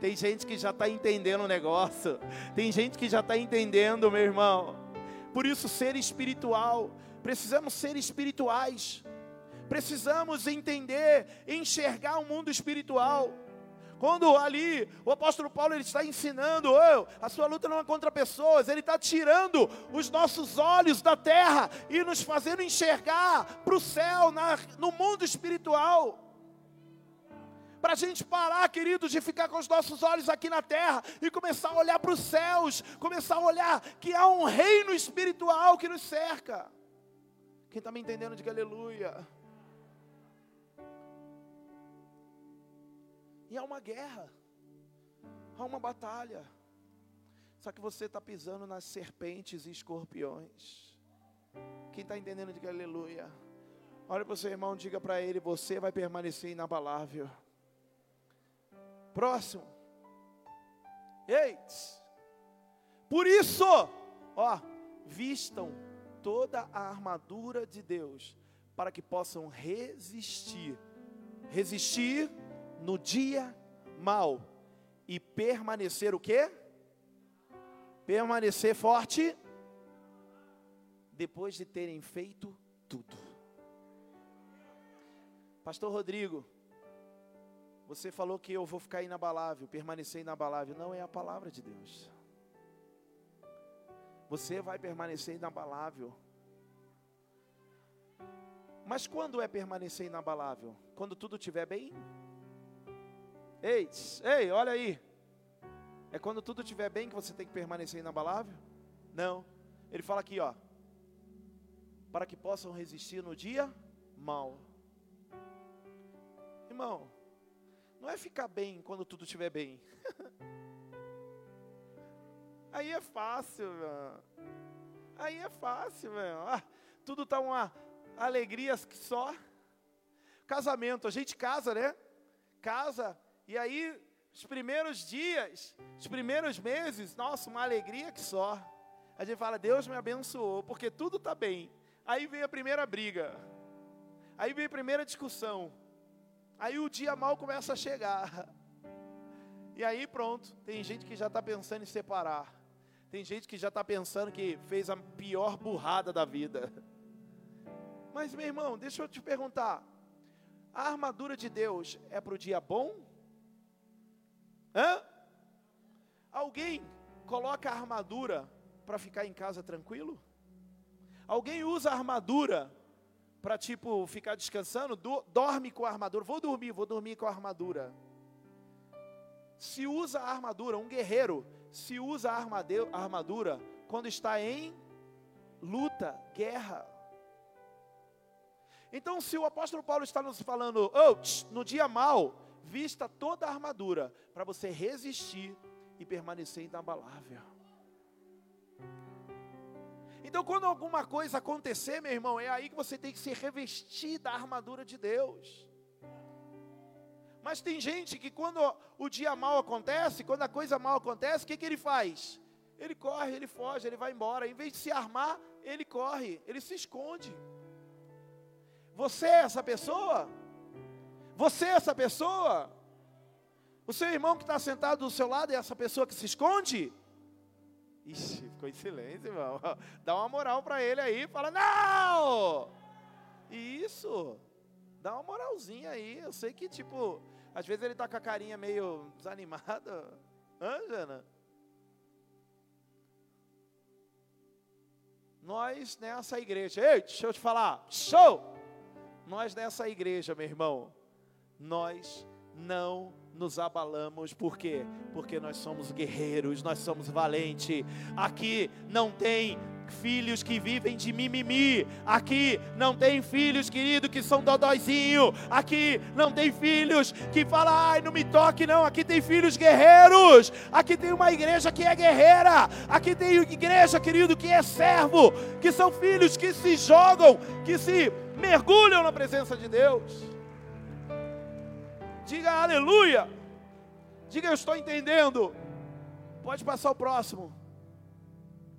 Tem gente que já está entendendo o negócio, tem gente que já está entendendo, meu irmão. Por isso, ser espiritual, precisamos ser espirituais, precisamos entender, enxergar o mundo espiritual. Quando ali o apóstolo Paulo ele está ensinando, oh, a sua luta não é contra pessoas, ele está tirando os nossos olhos da terra e nos fazendo enxergar para o céu, na, no mundo espiritual. Para a gente parar, queridos, de ficar com os nossos olhos aqui na terra e começar a olhar para os céus, começar a olhar que há um reino espiritual que nos cerca. Quem está me entendendo, diga aleluia. E há uma guerra, há uma batalha. Só que você está pisando nas serpentes e escorpiões. Quem está entendendo, diga aleluia. Olha para o seu irmão, diga para ele: você vai permanecer inabalável. Próximo. Eis. Por isso, ó, vistam toda a armadura de Deus, para que possam resistir. Resistir no dia mal e permanecer o quê? Permanecer forte depois de terem feito tudo. Pastor Rodrigo, você falou que eu vou ficar inabalável, permanecer inabalável. Não é a palavra de Deus. Você vai permanecer inabalável. Mas quando é permanecer inabalável? Quando tudo estiver bem? Ei, ei, olha aí. É quando tudo estiver bem que você tem que permanecer inabalável? Não. Ele fala aqui, ó. Para que possam resistir no dia mal. Irmão, não é ficar bem quando tudo estiver bem. Aí é fácil, meu. Aí é fácil, meu. Ah, tudo tá uma alegria só. Casamento, a gente casa, né? Casa e aí, os primeiros dias, os primeiros meses, nossa, uma alegria que só. A gente fala, Deus me abençoou, porque tudo está bem. Aí vem a primeira briga. Aí vem a primeira discussão. Aí o dia mal começa a chegar. E aí pronto, tem gente que já está pensando em separar. Tem gente que já está pensando que fez a pior burrada da vida. Mas meu irmão, deixa eu te perguntar: a armadura de Deus é para o dia bom Hã? Alguém coloca a armadura para ficar em casa tranquilo? Alguém usa a armadura para tipo ficar descansando? Do, dorme com a armadura. Vou dormir, vou dormir com a armadura. Se usa a armadura, um guerreiro se usa a armadura quando está em luta, guerra. Então, se o apóstolo Paulo está nos falando, oh, no dia mal, Vista toda a armadura para você resistir e permanecer inabalável. Então, quando alguma coisa acontecer, meu irmão, é aí que você tem que se revestir da armadura de Deus. Mas tem gente que quando o dia mal acontece, quando a coisa mal acontece, o que, que ele faz? Ele corre, ele foge, ele vai embora. Em vez de se armar, ele corre, ele se esconde. Você é essa pessoa? Você é essa pessoa? O seu irmão que está sentado do seu lado é essa pessoa que se esconde? Ixi, ficou em silêncio, irmão. Dá uma moral para ele aí, fala, não! Isso, dá uma moralzinha aí. Eu sei que, tipo, às vezes ele está com a carinha meio desanimada. Hã, Jana? Nós nessa igreja, ei, deixa eu te falar, show! Nós nessa igreja, meu irmão, nós não nos abalamos, por quê? Porque nós somos guerreiros, nós somos valentes. Aqui não tem filhos que vivem de mimimi. Aqui não tem filhos, querido, que são dodóizinho. Aqui não tem filhos que falam, ai, não me toque, não. Aqui tem filhos guerreiros. Aqui tem uma igreja que é guerreira. Aqui tem igreja, querido, que é servo. Que são filhos que se jogam, que se mergulham na presença de Deus. Diga aleluia. Diga eu estou entendendo. Pode passar o próximo.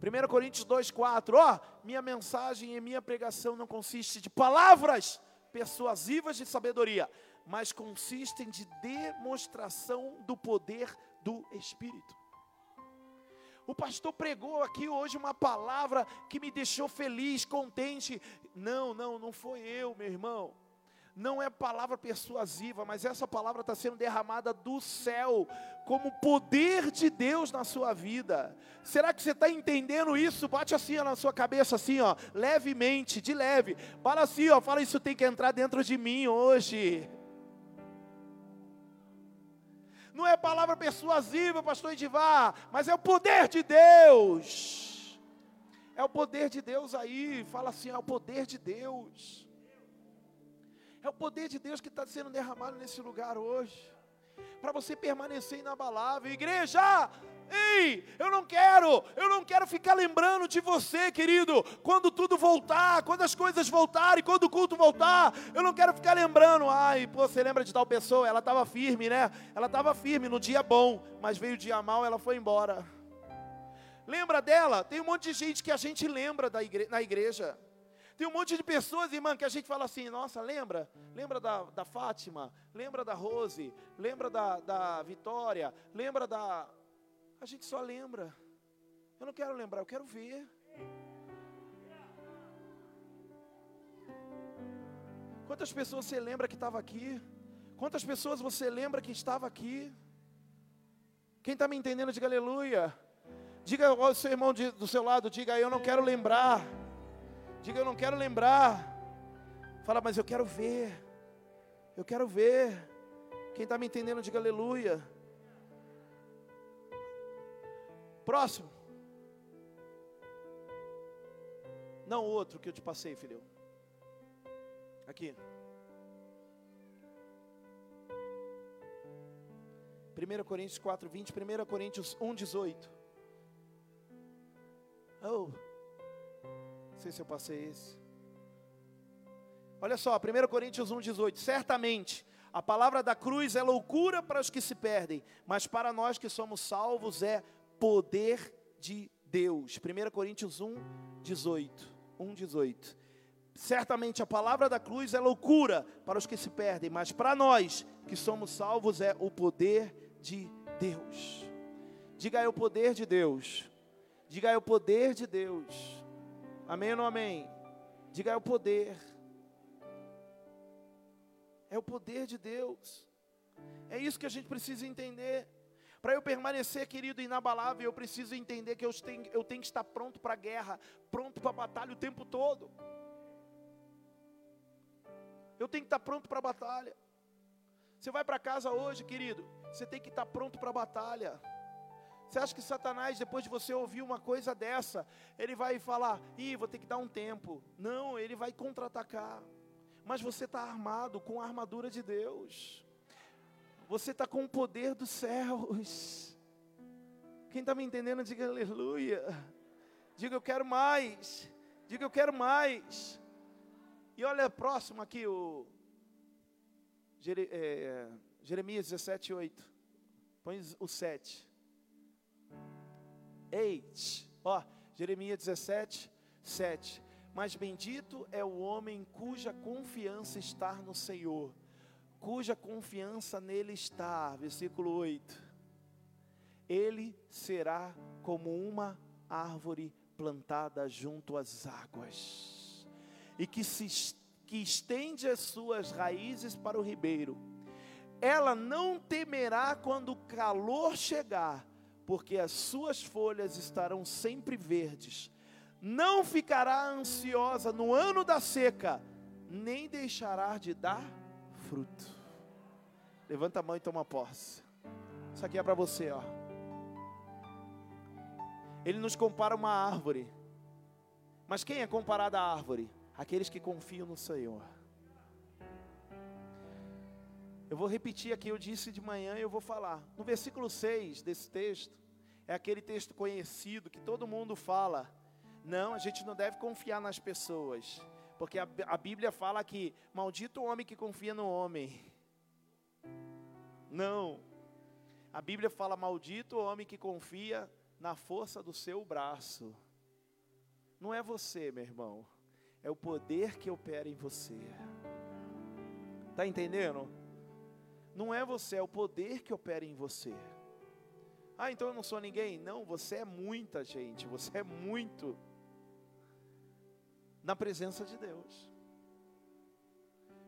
1 Coríntios 2,4. Ó, oh, minha mensagem e minha pregação não consiste de palavras persuasivas de sabedoria, mas consistem de demonstração do poder do Espírito. O pastor pregou aqui hoje uma palavra que me deixou feliz, contente. Não, não, não foi eu, meu irmão. Não é palavra persuasiva, mas essa palavra está sendo derramada do céu, como poder de Deus na sua vida. Será que você está entendendo isso? Bate assim ó, na sua cabeça, assim, ó, levemente, de leve. Fala assim, ó, fala isso tem que entrar dentro de mim hoje. Não é palavra persuasiva, pastor Edivar, mas é o poder de Deus. É o poder de Deus aí. Fala assim, é o poder de Deus. É o poder de Deus que está sendo derramado nesse lugar hoje. Para você permanecer inabalável. Igreja, ei, eu não quero, eu não quero ficar lembrando de você, querido, quando tudo voltar, quando as coisas voltarem, quando o culto voltar, eu não quero ficar lembrando, ai, pô, você lembra de tal pessoa? Ela estava firme, né? Ela estava firme no dia bom, mas veio o dia mal, ela foi embora. Lembra dela? Tem um monte de gente que a gente lembra da igre na igreja. Tem um monte de pessoas, irmã, que a gente fala assim, nossa, lembra? Lembra da, da Fátima? Lembra da Rose? Lembra da, da Vitória? Lembra da. A gente só lembra. Eu não quero lembrar, eu quero ver. Quantas pessoas você lembra que estava aqui? Quantas pessoas você lembra que estava aqui? Quem está me entendendo, diga aleluia. Diga ao seu irmão de, do seu lado, diga eu não quero lembrar. Diga, eu não quero lembrar. Fala, mas eu quero ver. Eu quero ver. Quem está me entendendo, diga aleluia. Próximo. Não o outro que eu te passei, filho. Aqui. 1 Coríntios 4, 20, 1 Coríntios 1, 18. Oh. Não sei se eu passei esse. Olha só, 1 Coríntios 1,18. Certamente, a palavra da cruz é loucura para os que se perdem, mas para nós que somos salvos é poder de Deus. 1 Coríntios 1,18. 1,18. Certamente a palavra da cruz é loucura para os que se perdem, mas para nós que somos salvos é o poder de Deus. Diga aí o poder de Deus. Diga aí o poder de Deus. Amém ou não amém? Diga é o poder. É o poder de Deus. É isso que a gente precisa entender. Para eu permanecer, querido, inabalável, eu preciso entender que eu tenho, eu tenho que estar pronto para a guerra, pronto para a batalha o tempo todo. Eu tenho que estar pronto para a batalha. Você vai para casa hoje, querido, você tem que estar pronto para a batalha. Você acha que Satanás, depois de você ouvir uma coisa dessa, ele vai falar, ih, vou ter que dar um tempo. Não, ele vai contra-atacar. Mas você está armado com a armadura de Deus. Você está com o poder dos céus. Quem está me entendendo, diga aleluia. Diga eu quero mais. Diga eu quero mais. E olha próximo aqui o é, Jeremias 17, 8. Põe o 7. Eight. Ó, Jeremias 17, 7. Mas bendito é o homem cuja confiança está no Senhor, cuja confiança nele está. Versículo 8. Ele será como uma árvore plantada junto às águas, e que se que estende as suas raízes para o ribeiro. Ela não temerá quando o calor chegar, porque as suas folhas estarão sempre verdes. Não ficará ansiosa no ano da seca, nem deixará de dar fruto. Levanta a mão e toma posse. Isso aqui é para você, ó. Ele nos compara uma árvore. Mas quem é comparado à árvore? Aqueles que confiam no Senhor. Eu vou repetir aqui, eu disse de manhã e eu vou falar. No versículo 6 desse texto, é aquele texto conhecido que todo mundo fala. Não, a gente não deve confiar nas pessoas, porque a, a Bíblia fala que maldito o homem que confia no homem. Não. A Bíblia fala maldito o homem que confia na força do seu braço. Não é você, meu irmão. É o poder que opera em você. Está entendendo? Não é você, é o poder que opera em você. Ah, então eu não sou ninguém? Não, você é muita gente, você é muito na presença de Deus.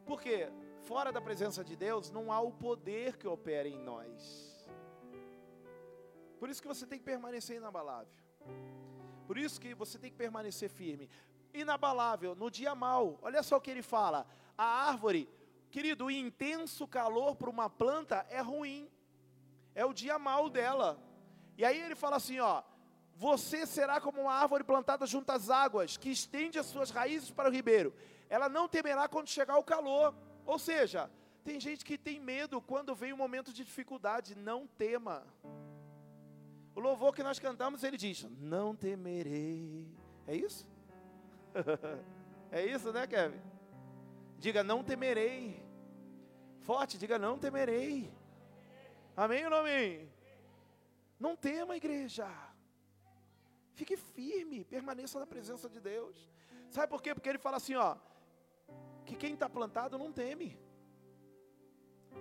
Por quê? Fora da presença de Deus, não há o poder que opera em nós. Por isso que você tem que permanecer inabalável. Por isso que você tem que permanecer firme. Inabalável, no dia mal. Olha só o que ele fala. A árvore, querido, o intenso calor para uma planta é ruim. É o dia mal dela. E aí ele fala assim, ó: você será como uma árvore plantada junto às águas, que estende as suas raízes para o ribeiro. Ela não temerá quando chegar o calor. Ou seja, tem gente que tem medo quando vem um momento de dificuldade. Não tema. O louvor que nós cantamos, ele diz: Não temerei. É isso? é isso, né, Kevin? Diga: Não temerei. Forte, diga: Não temerei. Amém ou não amém? Não tema, igreja. Fique firme, permaneça na presença de Deus. Sabe por quê? Porque ele fala assim, ó, que quem está plantado não teme.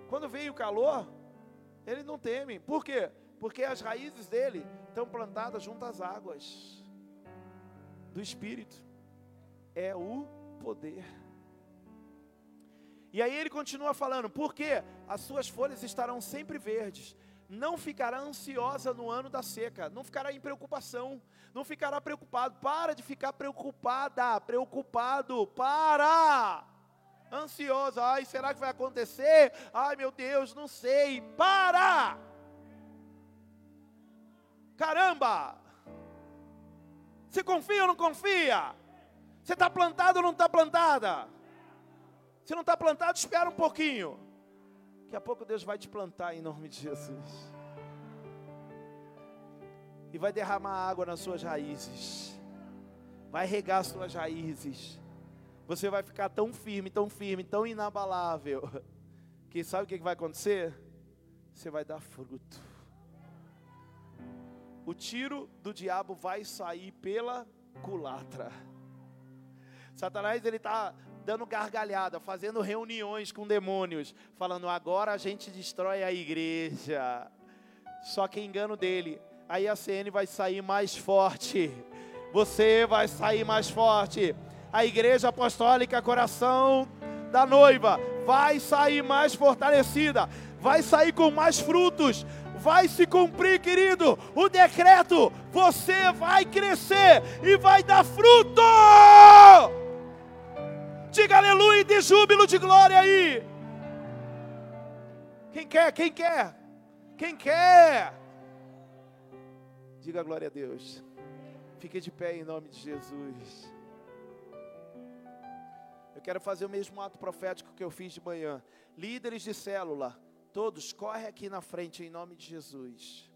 Quando vem o calor, ele não teme. Por quê? Porque as raízes dele estão plantadas junto às águas do Espírito. É o poder. E aí ele continua falando, porque as suas folhas estarão sempre verdes, não ficará ansiosa no ano da seca, não ficará em preocupação, não ficará preocupado. Para de ficar preocupada, preocupado, para! Ansiosa, ai, será que vai acontecer? Ai, meu Deus, não sei. Para! Caramba! Você confia ou não confia? Você está plantado ou não está plantada? Se não está plantado, espera um pouquinho. Daqui a pouco Deus vai te plantar em nome de Jesus. E vai derramar água nas suas raízes. Vai regar as suas raízes. Você vai ficar tão firme, tão firme, tão inabalável. Que sabe o que vai acontecer? Você vai dar fruto. O tiro do diabo vai sair pela culatra. Satanás ele está dando gargalhada, fazendo reuniões com demônios, falando agora a gente destrói a igreja. Só que é engano dele. Aí a CN vai sair mais forte. Você vai sair mais forte. A igreja apostólica coração da noiva vai sair mais fortalecida, vai sair com mais frutos, vai se cumprir, querido, o decreto, você vai crescer e vai dar fruto. Diga aleluia e de júbilo de glória aí. Quem quer? Quem quer? Quem quer? Diga glória a Deus. Fique de pé em nome de Jesus. Eu quero fazer o mesmo ato profético que eu fiz de manhã. Líderes de célula, todos, corre aqui na frente em nome de Jesus.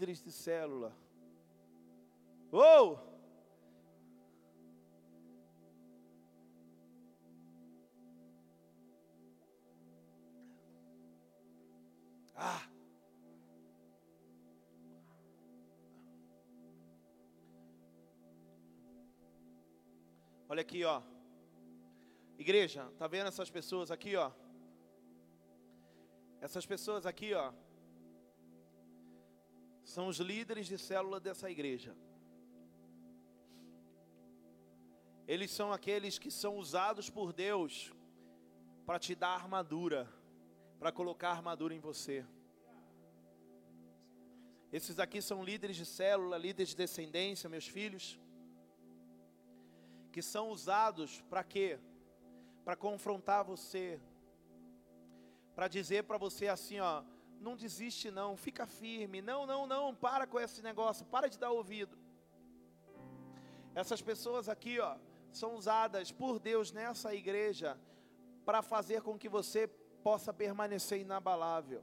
Líderes de célula. Oh! Ah! Olha aqui, ó. Igreja, tá vendo essas pessoas aqui, ó? Essas pessoas aqui, ó são os líderes de célula dessa igreja. Eles são aqueles que são usados por Deus para te dar armadura, para colocar armadura em você. Esses aqui são líderes de célula, líderes de descendência, meus filhos, que são usados para quê? Para confrontar você, para dizer para você assim, ó, não desiste não, fica firme, não, não, não, para com esse negócio, para de dar ouvido. Essas pessoas aqui, ó, são usadas por Deus nessa igreja para fazer com que você possa permanecer inabalável.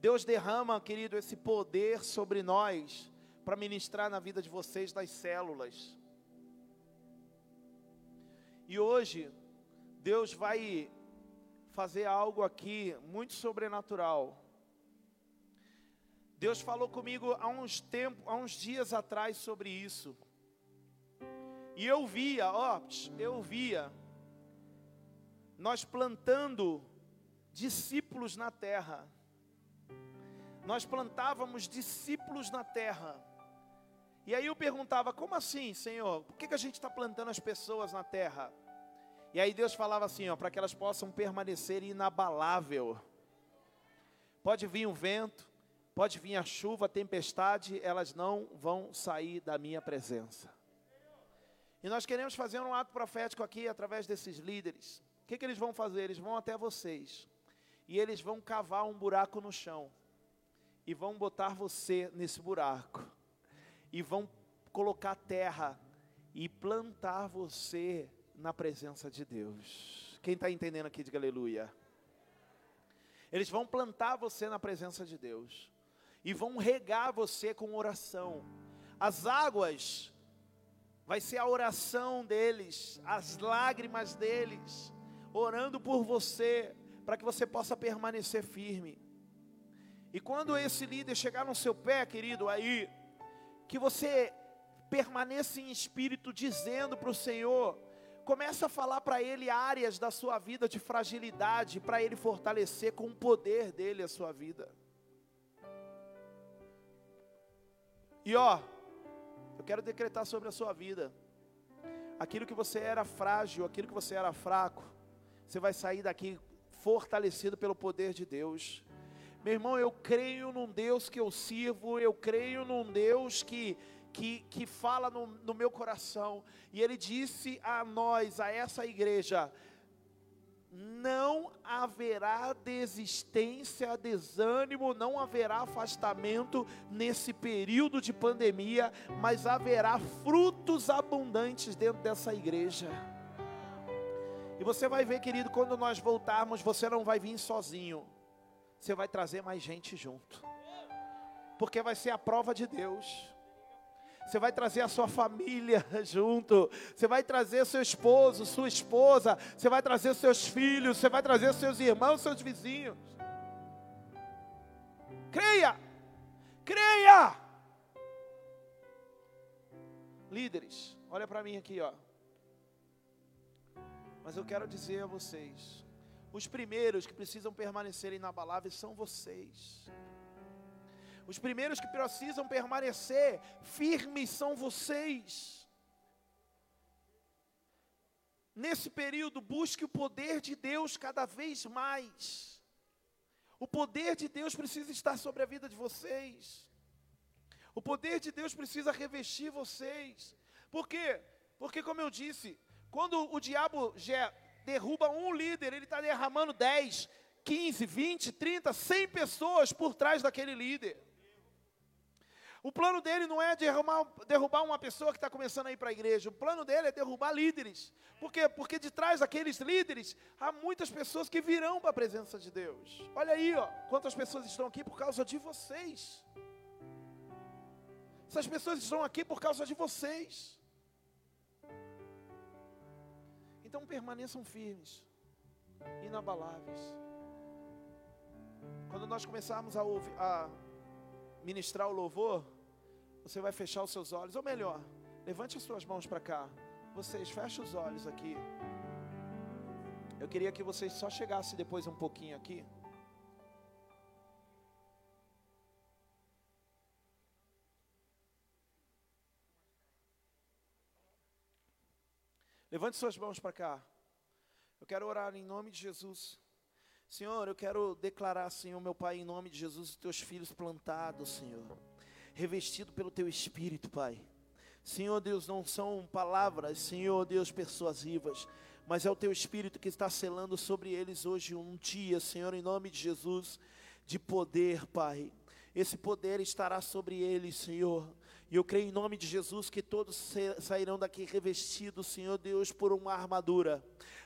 Deus derrama, querido, esse poder sobre nós para ministrar na vida de vocês das células. E hoje Deus vai fazer algo aqui muito sobrenatural. Deus falou comigo há uns tempos, há uns dias atrás sobre isso. E eu via, ó, eu via nós plantando discípulos na terra. nós plantávamos discípulos na terra. E aí eu perguntava, como assim, Senhor? Por que, que a gente está plantando as pessoas na terra? E aí Deus falava assim, ó, para que elas possam permanecer inabalável. Pode vir um vento, pode vir a chuva, a tempestade, elas não vão sair da minha presença. E nós queremos fazer um ato profético aqui através desses líderes. O que, que eles vão fazer? Eles vão até vocês. E eles vão cavar um buraco no chão e vão botar você nesse buraco, e vão colocar terra e plantar você na presença de Deus. Quem está entendendo aqui, diga aleluia. Eles vão plantar você na presença de Deus, e vão regar você com oração. As águas, vai ser a oração deles, as lágrimas deles, orando por você, para que você possa permanecer firme. E quando esse líder chegar no seu pé, querido, aí, que você permaneça em espírito dizendo para o Senhor, começa a falar para ele áreas da sua vida de fragilidade, para ele fortalecer com o poder dele a sua vida. E ó, eu quero decretar sobre a sua vida, aquilo que você era frágil, aquilo que você era fraco, você vai sair daqui fortalecido pelo poder de Deus. Meu irmão, eu creio num Deus que eu sirvo, eu creio num Deus que, que, que fala no, no meu coração. E Ele disse a nós, a essa igreja: não haverá desistência, desânimo, não haverá afastamento nesse período de pandemia, mas haverá frutos abundantes dentro dessa igreja. E você vai ver, querido, quando nós voltarmos, você não vai vir sozinho você vai trazer mais gente junto. Porque vai ser a prova de Deus. Você vai trazer a sua família junto. Você vai trazer seu esposo, sua esposa. Você vai trazer seus filhos. Você vai trazer seus irmãos, seus vizinhos. Creia! Creia! Líderes, olha para mim aqui, ó. Mas eu quero dizer a vocês os primeiros que precisam permanecer inabaláveis são vocês. Os primeiros que precisam permanecer firmes são vocês. Nesse período, busque o poder de Deus cada vez mais. O poder de Deus precisa estar sobre a vida de vocês. O poder de Deus precisa revestir vocês. Por quê? Porque, como eu disse, quando o diabo derruba um líder, ele está derramando 10, 15, 20, 30, 100 pessoas por trás daquele líder. O plano dele não é derrubar, derrubar uma pessoa que está começando a ir para a igreja. O plano dele é derrubar líderes. Por quê? Porque de trás daqueles líderes há muitas pessoas que virão para a presença de Deus. Olha aí, ó, quantas pessoas estão aqui por causa de vocês. Essas pessoas estão aqui por causa de vocês. Então permaneçam firmes, inabaláveis. Quando nós começarmos a, ouvir, a ministrar o louvor, você vai fechar os seus olhos, ou melhor, levante as suas mãos para cá. Vocês fechem os olhos aqui. Eu queria que vocês só chegassem depois um pouquinho aqui. Levante suas mãos para cá. Eu quero orar em nome de Jesus. Senhor, eu quero declarar, Senhor, meu Pai, em nome de Jesus, os teus filhos plantados, Senhor, revestido pelo teu Espírito, Pai. Senhor Deus, não são palavras, Senhor Deus, persuasivas, mas é o teu Espírito que está selando sobre eles hoje um dia, Senhor, em nome de Jesus, de poder, Pai. Esse poder estará sobre eles, Senhor. E eu creio em nome de Jesus que todos sairão daqui revestidos, Senhor Deus, por uma armadura.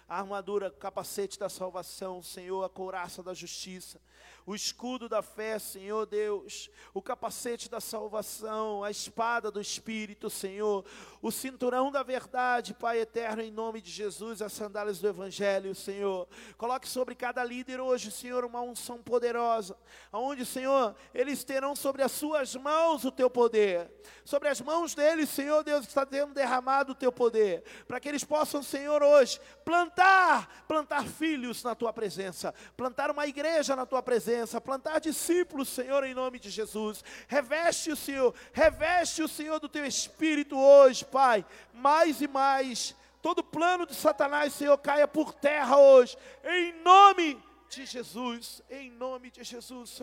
A armadura, capacete da salvação, Senhor, a couraça da justiça o escudo da fé, Senhor Deus, o capacete da salvação, a espada do Espírito, Senhor, o cinturão da verdade, Pai eterno, em nome de Jesus, as sandálias do Evangelho, Senhor. Coloque sobre cada líder hoje, Senhor, uma unção poderosa, aonde, Senhor, eles terão sobre as suas mãos o teu poder, sobre as mãos deles, Senhor Deus, está sendo derramado o teu poder, para que eles possam, Senhor, hoje plantar, plantar plantar filhos na tua presença, plantar uma igreja na tua presença, plantar discípulos, Senhor, em nome de Jesus. Reveste o Senhor, reveste o Senhor do teu espírito hoje, Pai, mais e mais. Todo plano de Satanás, Senhor, caia por terra hoje, em nome de Jesus, em nome de Jesus.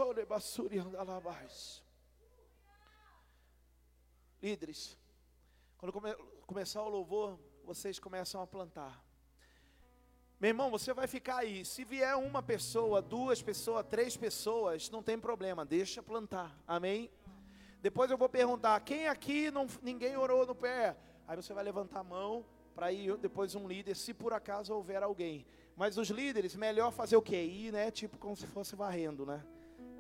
Líderes, quando come, começar o louvor, vocês começam a plantar. Meu irmão, você vai ficar aí. Se vier uma pessoa, duas pessoas, três pessoas, não tem problema, deixa plantar. Amém? Depois eu vou perguntar: quem aqui não, ninguém orou no pé? Aí você vai levantar a mão para ir depois um líder, se por acaso houver alguém. Mas os líderes, melhor fazer o quê? Ir, né? Tipo como se fosse varrendo, né?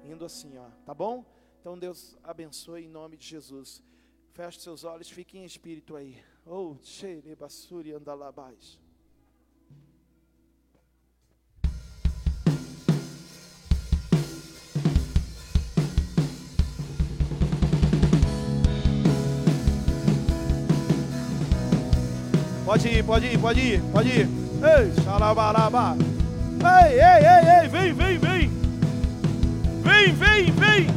Indo assim, ó. Tá bom? Então Deus abençoe em nome de Jesus. Feche seus olhos, fique em espírito aí. Oh, cheire basuri andalabais. Pode ir, pode ir, pode ir, pode ir. Ei, xalabalaba. Ei, ei, ei, ei, vem, vem, vem. Vem, vem, vem.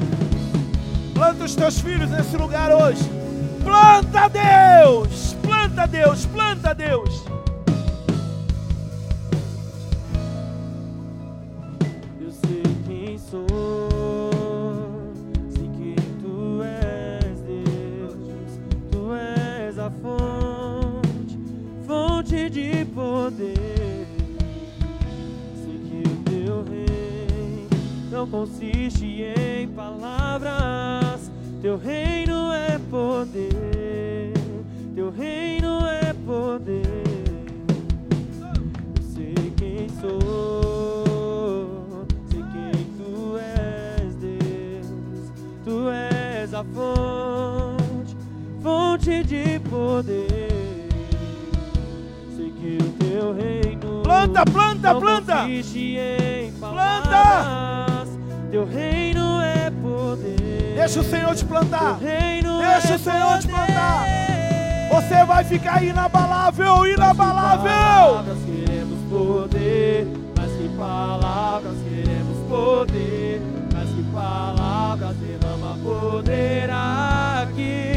Planta os teus filhos nesse lugar hoje. Planta Deus, planta Deus, planta Deus. Poder. Sei que o teu reino não consiste em palavras, teu reino é poder, teu reino é poder. Eu sei quem sou, sei quem tu és, Deus. Tu és a fonte, fonte de poder. Que teu reino Planta, planta, planta. Planta. Teu reino é poder. Deixa o Senhor te plantar. Deixa é o Senhor te poder. plantar. Você vai ficar inabalável, inabalável. Palavras queremos poder, mas que palavras queremos poder, mas que palavras derrama poder aqui.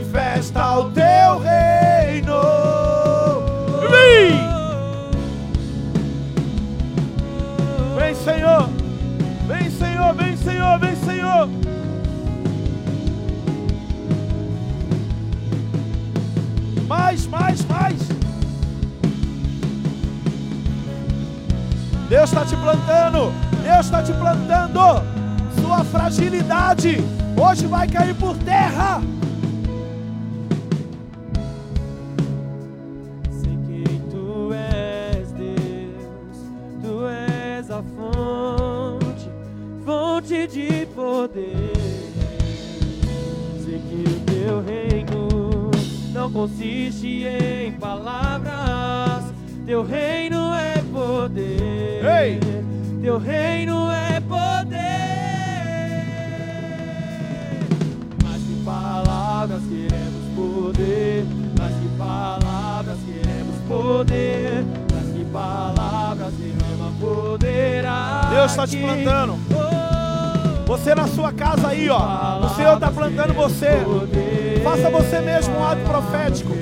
Manifesta o teu reino Vem! Vem, Senhor. Vem, Senhor, vem, Senhor, vem, Senhor. Mais, mais, mais. Deus está te plantando. Deus está te plantando. Sua fragilidade hoje vai cair por terra. Poder. Sei que o teu reino não consiste em palavras, teu reino é poder. Ei! Teu reino é poder. Mas que palavras queremos poder, mas que palavras queremos poder, mas que palavras derrama poder. Deus está te plantando. Você na sua casa aí, ó. O Senhor está plantando você. Faça você mesmo um ato profético.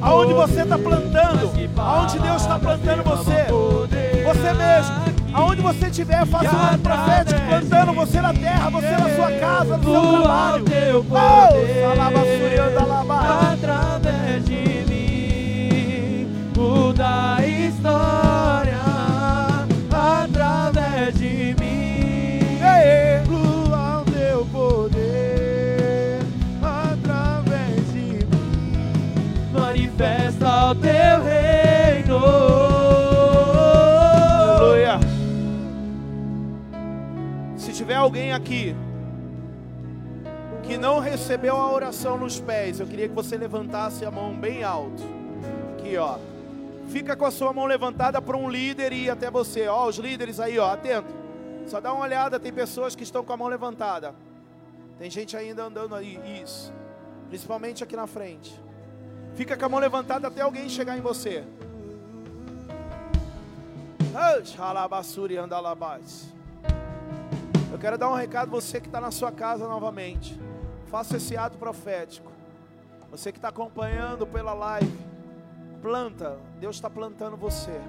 Aonde você está plantando, aonde Deus está plantando você. Você mesmo. Aonde você estiver, faça um ato profético, plantando você na terra, você na sua casa, no seu trabalho. Oh, através de mim muda alguém aqui que não recebeu a oração nos pés, eu queria que você levantasse a mão bem alto. Aqui, ó. Fica com a sua mão levantada para um líder ir até você. Ó, os líderes aí, ó, atento. Só dá uma olhada, tem pessoas que estão com a mão levantada. Tem gente ainda andando aí, isso. Principalmente aqui na frente. Fica com a mão levantada até alguém chegar em você. Eu quero dar um recado você que está na sua casa novamente. Faça esse ato profético. Você que está acompanhando pela live, planta. Deus está plantando você.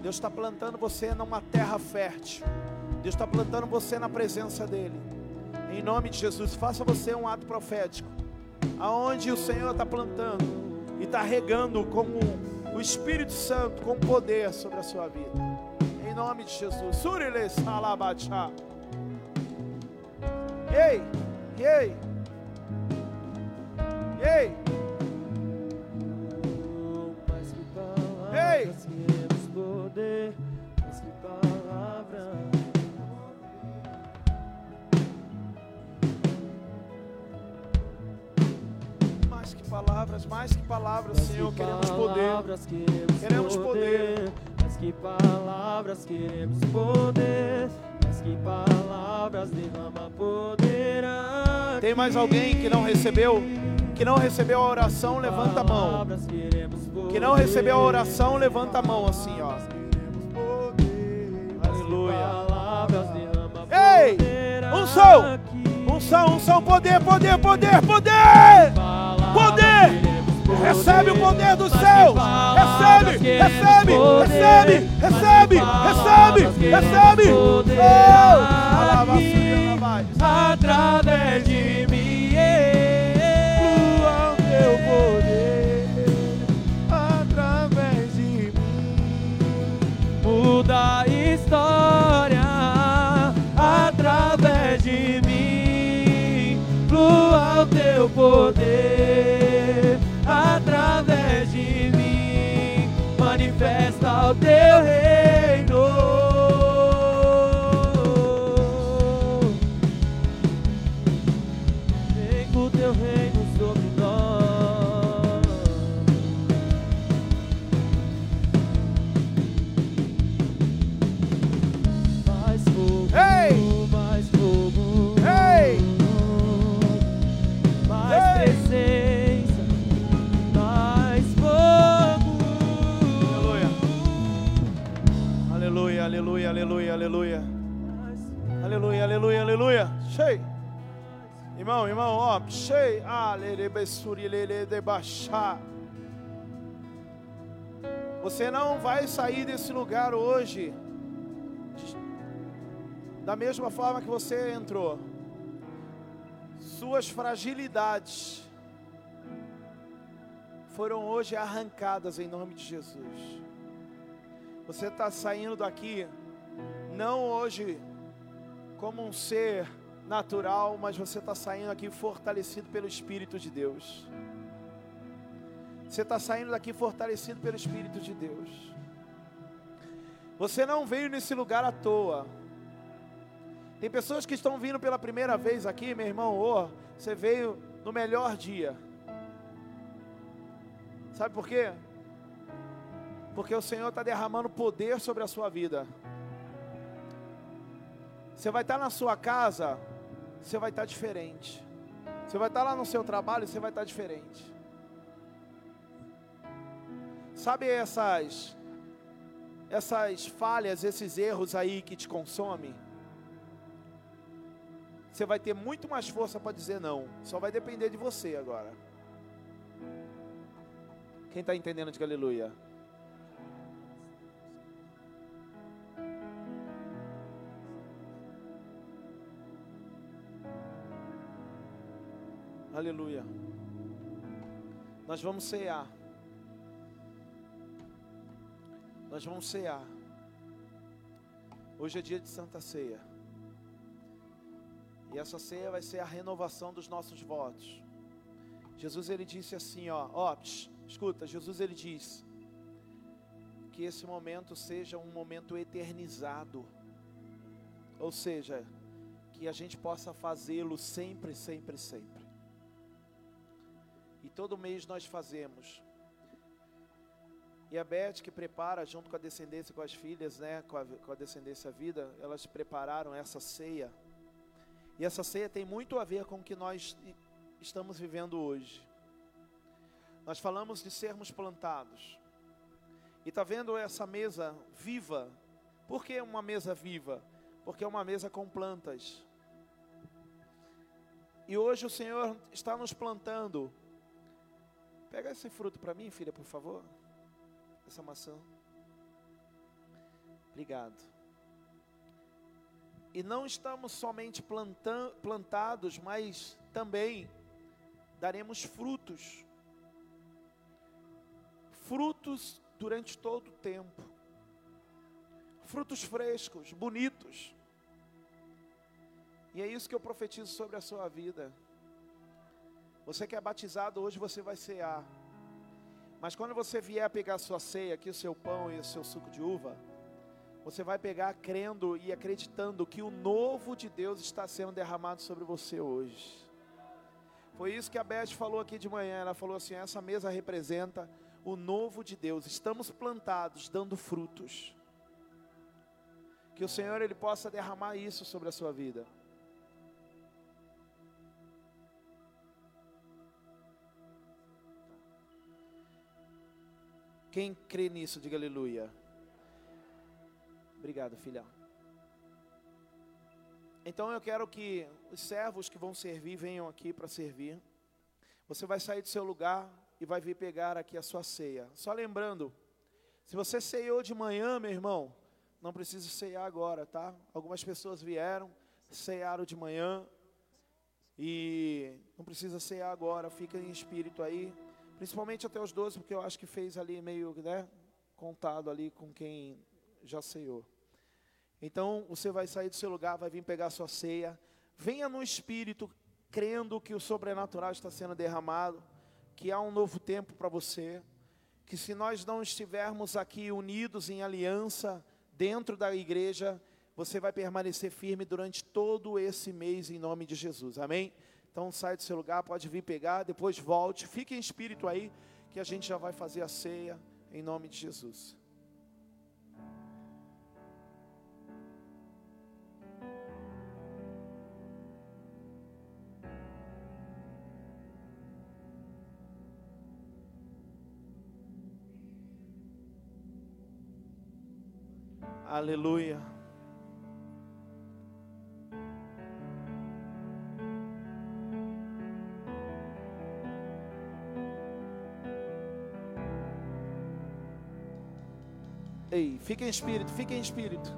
Deus está plantando você numa terra fértil. Deus está plantando você na presença dEle. Em nome de Jesus, faça você um ato profético. Aonde o Senhor está plantando e está regando como o Espírito Santo com poder sobre a sua vida. Em nome de Jesus. Surile salabachá. Ei, ei. Ei! Poder. Que palavras. Mais que palavras, mais que palavras, Senhor, queremos poder. Queremos poder. Que palavras, queremos poder. Mais que palavras, derrama poder. Aqui. Tem mais alguém que não recebeu? Que não recebeu a oração, levanta a mão. Que não recebeu a oração, levanta a mão assim, ó. Aleluia. Ei! Unção! Unção, unção, poder, poder, poder, poder! Poder! Recebe o poder do céu! Recebe, recebe, recebe, recebe, recebe, recebe! Oh! Através de mim. Flua o teu poder através de mim. Muda a história através de mim. Flua o teu poder Teu reino. Aleluia, aleluia. Aleluia, aleluia. Cheio. Irmão, irmão, ó, cheio. Você não vai sair desse lugar hoje da mesma forma que você entrou. Suas fragilidades foram hoje arrancadas em nome de Jesus. Você está saindo daqui não hoje como um ser natural, mas você está saindo aqui fortalecido pelo Espírito de Deus. Você está saindo daqui fortalecido pelo Espírito de Deus. Você não veio nesse lugar à toa. Tem pessoas que estão vindo pela primeira vez aqui, meu irmão, ô, você veio no melhor dia. Sabe por quê? Porque o Senhor está derramando poder sobre a sua vida. Você vai estar na sua casa, você vai estar diferente. Você vai estar lá no seu trabalho, você vai estar diferente. Sabe essas essas falhas, esses erros aí que te consomem? Você vai ter muito mais força para dizer não. Só vai depender de você agora. Quem está entendendo, diga aleluia. Aleluia. Nós vamos cear. Nós vamos cear. Hoje é dia de Santa Ceia. E essa ceia vai ser a renovação dos nossos votos. Jesus ele disse assim, ó, ó, psh, escuta, Jesus ele diz que esse momento seja um momento eternizado. Ou seja, que que a gente possa fazê-lo sempre, sempre, sempre. E todo mês nós fazemos. E a Beth que prepara, junto com a descendência, com as filhas, né, com a, com a descendência vida, elas prepararam essa ceia. E essa ceia tem muito a ver com o que nós estamos vivendo hoje. Nós falamos de sermos plantados. E está vendo essa mesa viva? Por que uma mesa viva? Porque é uma mesa com plantas. E hoje o Senhor está nos plantando. Pega esse fruto para mim, filha, por favor. Essa maçã. Obrigado. E não estamos somente plantados, mas também daremos frutos. Frutos durante todo o tempo. Frutos frescos, bonitos. E é isso que eu profetizo sobre a sua vida. Você que é batizado hoje, você vai cear. Mas quando você vier pegar sua ceia, aqui o seu pão e o seu suco de uva, você vai pegar crendo e acreditando que o novo de Deus está sendo derramado sobre você hoje. Foi isso que a Beth falou aqui de manhã. Ela falou assim: essa mesa representa o novo de Deus. Estamos plantados, dando frutos. Que o Senhor ele possa derramar isso sobre a sua vida. Quem crê nisso, diga aleluia. Obrigado, filha. Então eu quero que os servos que vão servir venham aqui para servir. Você vai sair do seu lugar e vai vir pegar aqui a sua ceia. Só lembrando, se você ceiou de manhã, meu irmão, não precisa ceiar agora, tá? Algumas pessoas vieram, cearam de manhã e não precisa ceiar agora, fica em espírito aí. Principalmente até os 12, porque eu acho que fez ali meio, né, contado ali com quem já ceiou. Então, você vai sair do seu lugar, vai vir pegar sua ceia. Venha no espírito, crendo que o sobrenatural está sendo derramado, que há um novo tempo para você, que se nós não estivermos aqui unidos em aliança dentro da igreja, você vai permanecer firme durante todo esse mês em nome de Jesus. Amém? Então sai do seu lugar, pode vir pegar, depois volte. Fique em espírito aí, que a gente já vai fazer a ceia em nome de Jesus. Aleluia. Ei, fica em espírito, fica em espírito.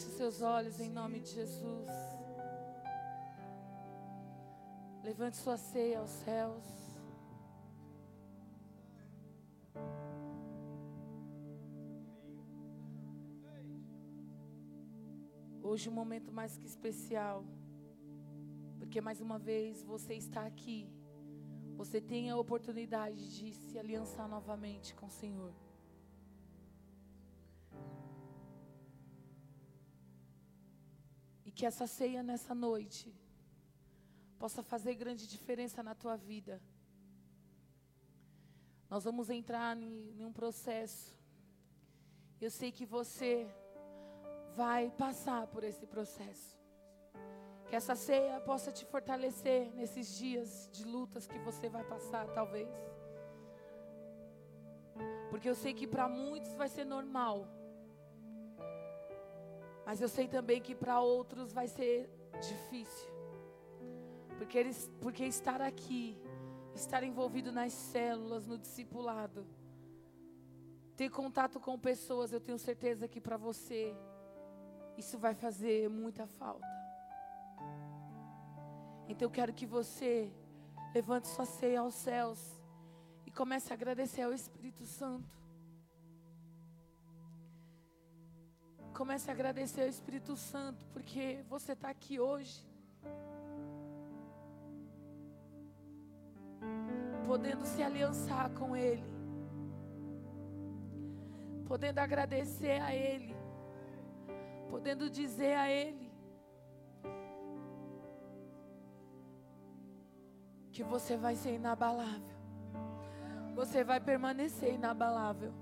Feche seus olhos em nome de Jesus. Levante sua ceia aos céus. Hoje um momento mais que especial. Porque mais uma vez você está aqui. Você tem a oportunidade de se aliançar novamente com o Senhor. Que essa ceia nessa noite possa fazer grande diferença na tua vida. Nós vamos entrar em, um processo. Eu sei que você vai passar por esse processo. Que essa ceia possa te fortalecer nesses dias de lutas que você vai passar, talvez. Porque eu sei que para muitos vai ser normal. Mas eu sei também que para outros vai ser difícil. Porque, eles, porque estar aqui, estar envolvido nas células, no discipulado, ter contato com pessoas, eu tenho certeza que para você isso vai fazer muita falta. Então eu quero que você levante sua ceia aos céus e comece a agradecer ao Espírito Santo. Comece a agradecer ao Espírito Santo, porque você está aqui hoje. Podendo se aliançar com Ele. Podendo agradecer a Ele. Podendo dizer a Ele. que você vai ser inabalável. Você vai permanecer inabalável.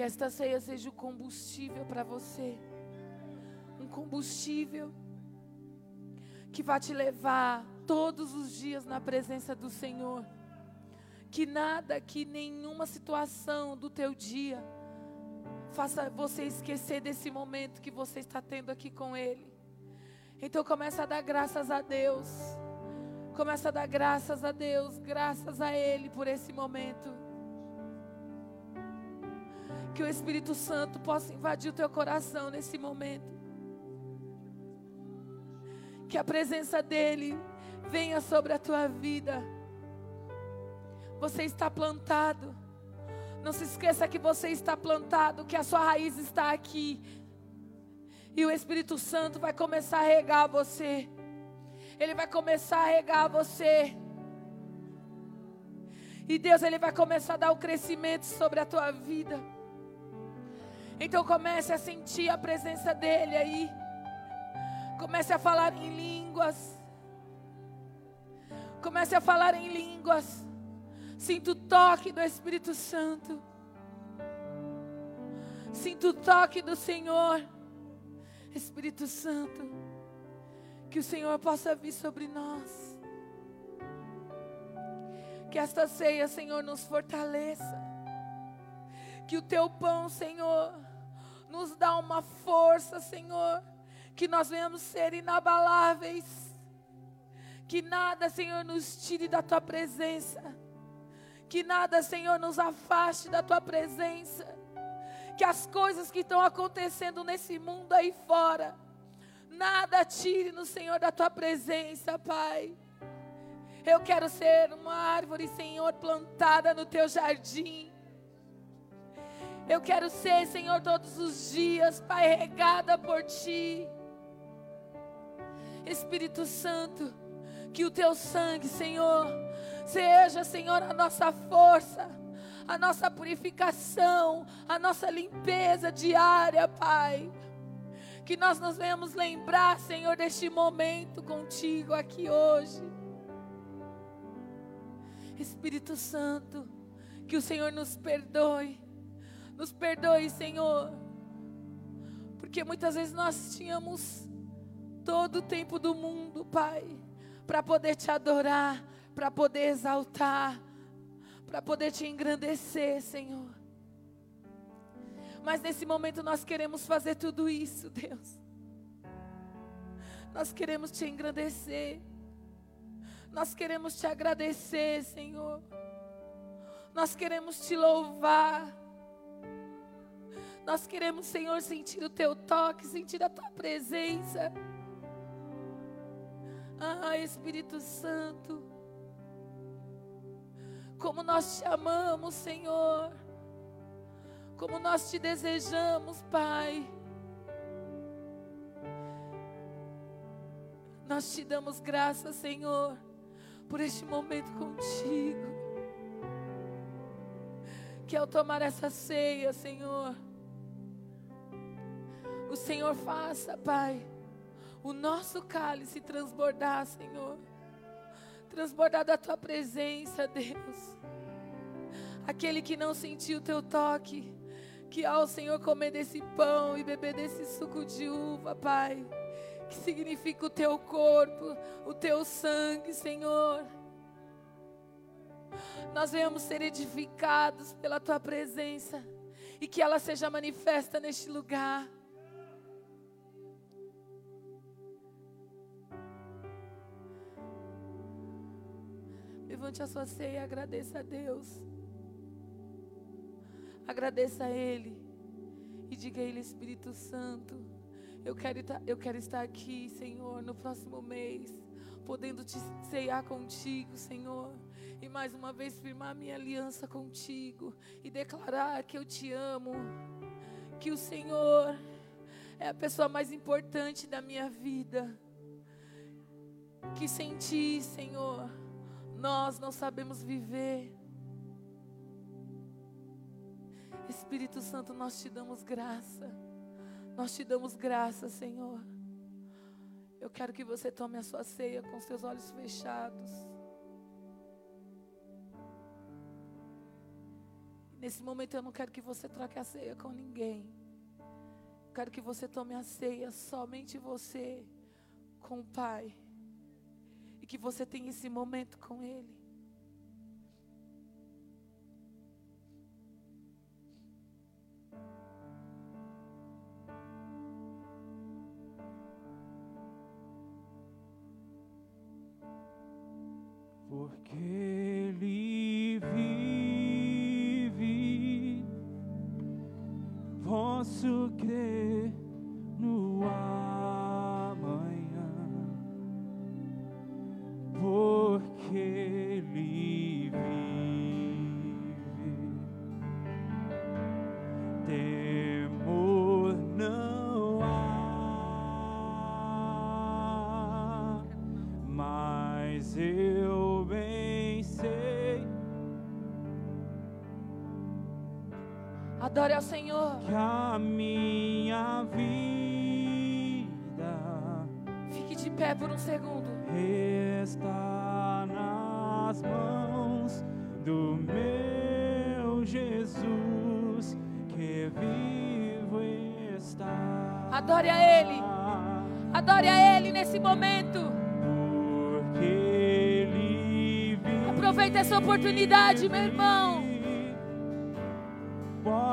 Que esta ceia seja o combustível para você. Um combustível que vai te levar todos os dias na presença do Senhor. Que nada, que nenhuma situação do teu dia faça você esquecer desse momento que você está tendo aqui com Ele. Então começa a dar graças a Deus. Começa a dar graças a Deus, graças a Ele por esse momento. Que o Espírito Santo possa invadir o teu coração nesse momento. Que a presença dEle venha sobre a tua vida. Você está plantado. Não se esqueça que você está plantado, que a sua raiz está aqui. E o Espírito Santo vai começar a regar você. Ele vai começar a regar você. E Deus, Ele vai começar a dar o crescimento sobre a tua vida. Então comece a sentir a presença dEle aí. Comece a falar em línguas. Comece a falar em línguas. Sinta o toque do Espírito Santo. Sinta o toque do Senhor. Espírito Santo. Que o Senhor possa vir sobre nós. Que esta ceia, Senhor, nos fortaleça. Que o teu pão, Senhor, nos dá uma força, Senhor. Que nós venhamos ser inabaláveis. Que nada, Senhor, nos tire da tua presença. Que nada, Senhor, nos afaste da tua presença. Que as coisas que estão acontecendo nesse mundo aí fora nada tire no Senhor da tua presença, Pai. Eu quero ser uma árvore, Senhor, plantada no teu jardim. Eu quero ser, Senhor, todos os dias, Pai, regada por ti. Espírito Santo, que o teu sangue, Senhor, seja, Senhor, a nossa força, a nossa purificação, a nossa limpeza diária, Pai. Que nós nos venhamos lembrar, Senhor, deste momento contigo aqui hoje. Espírito Santo, que o Senhor nos perdoe. Nos perdoe, Senhor. Porque muitas vezes nós tínhamos todo o tempo do mundo, Pai, para poder te adorar, para poder exaltar, para poder te engrandecer, Senhor. Mas nesse momento nós queremos fazer tudo isso, Deus. Nós queremos te engrandecer. Nós queremos te agradecer, Senhor. Nós queremos te louvar. Nós queremos, Senhor, sentir o teu toque, sentir a tua presença. Ah, Espírito Santo, como nós te amamos, Senhor, como nós te desejamos, Pai. Nós te damos graças, Senhor, por este momento contigo. Que ao tomar essa ceia, Senhor, o Senhor faça, Pai, o nosso cálice transbordar, Senhor. Transbordar da tua presença, Deus. Aquele que não sentiu o teu toque, que ao Senhor comer desse pão e beber desse suco de uva, Pai, que significa o teu corpo, o teu sangue, Senhor. Nós venhamos ser edificados pela tua presença e que ela seja manifesta neste lugar. Levante a sua ceia e agradeça a Deus. Agradeça a Ele. E diga a Ele, Espírito Santo, eu quero, eu quero estar aqui, Senhor, no próximo mês, podendo te ceiar contigo, Senhor. E mais uma vez firmar minha aliança contigo e declarar que eu te amo, que o Senhor é a pessoa mais importante da minha vida. Que sem ti, Senhor, nós não sabemos viver. Espírito Santo, nós te damos graça. Nós te damos graça, Senhor. Eu quero que você tome a sua ceia com seus olhos fechados. Nesse momento eu não quero que você troque a ceia com ninguém. Eu quero que você tome a ceia somente você com o Pai que você tenha esse momento com Ele. Porque Ele vive, posso crer Senhor. Que a minha vida fique de pé por um segundo. Está nas mãos do meu Jesus que vivo está. Adore a Ele. Adore a Ele nesse momento. Porque Ele vive. Aproveite essa oportunidade, meu irmão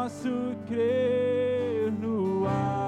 posso crer no ar.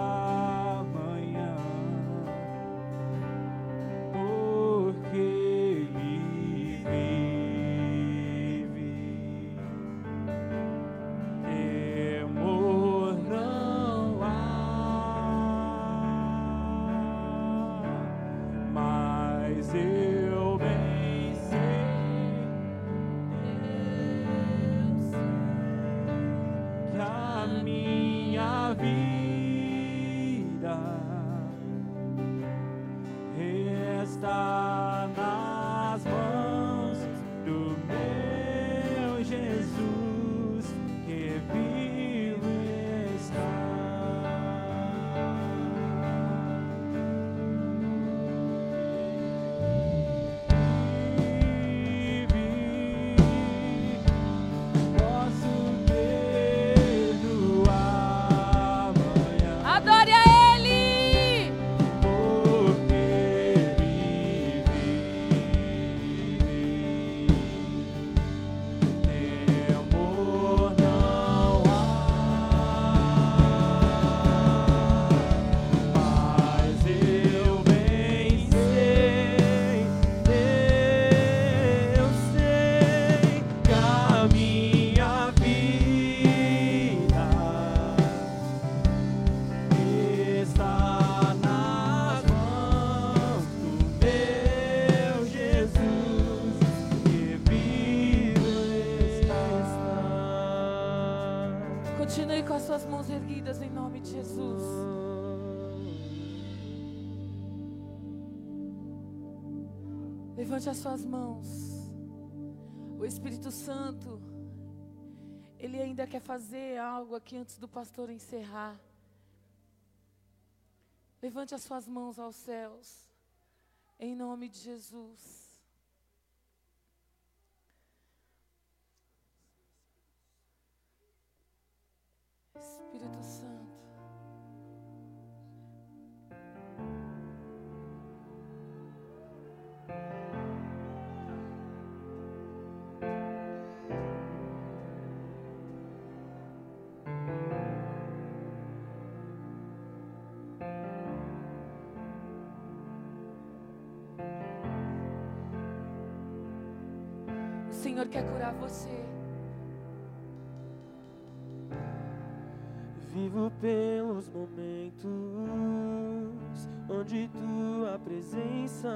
Levante as suas mãos. O Espírito Santo, ele ainda quer fazer algo aqui antes do pastor encerrar. Levante as suas mãos aos céus, em nome de Jesus. Espírito Santo. Curar você. Vivo pelos momentos onde tua presença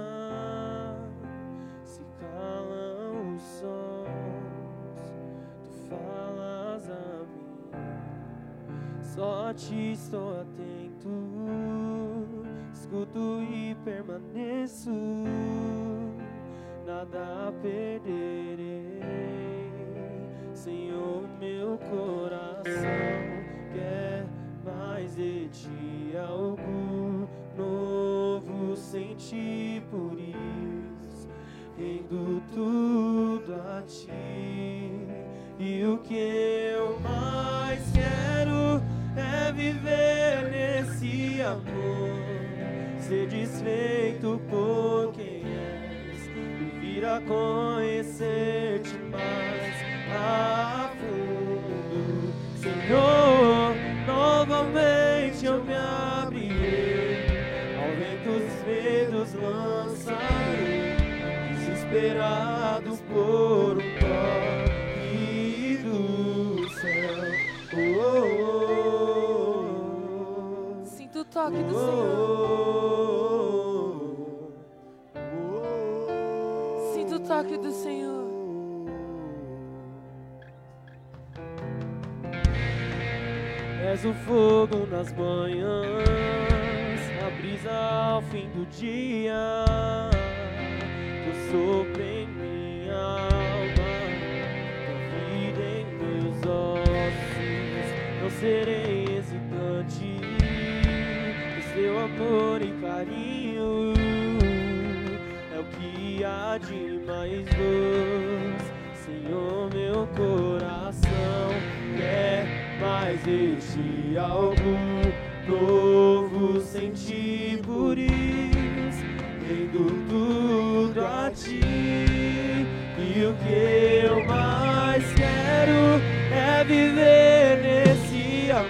se calam os sons, tu falas a mim, só a ti estou atento, escuto e permaneço, nada perderei, Senhor, meu coração quer mais de ti algo novo sentir por isso rendo tudo a ti. E o que eu mais quero é viver nesse amor ser desfeito por quem és e vir a conhecer-te mais Senhor, novamente eu me abrirei, ao vento os medos lançarei, desesperados por um toque do céu. Oh, oh, Sinta o toque do Senhor. Sinta o toque do Senhor. És o fogo nas manhãs, a brisa ao fim do dia. Tu sopra em minha alma, tua vida em meus ossos. Não serei hesitante, o seu amor e carinho é o que há de mais doce. Senhor, meu coração quer mais este algo novo sentir por isso, tudo a ti. E o que eu mais quero é viver nesse amor,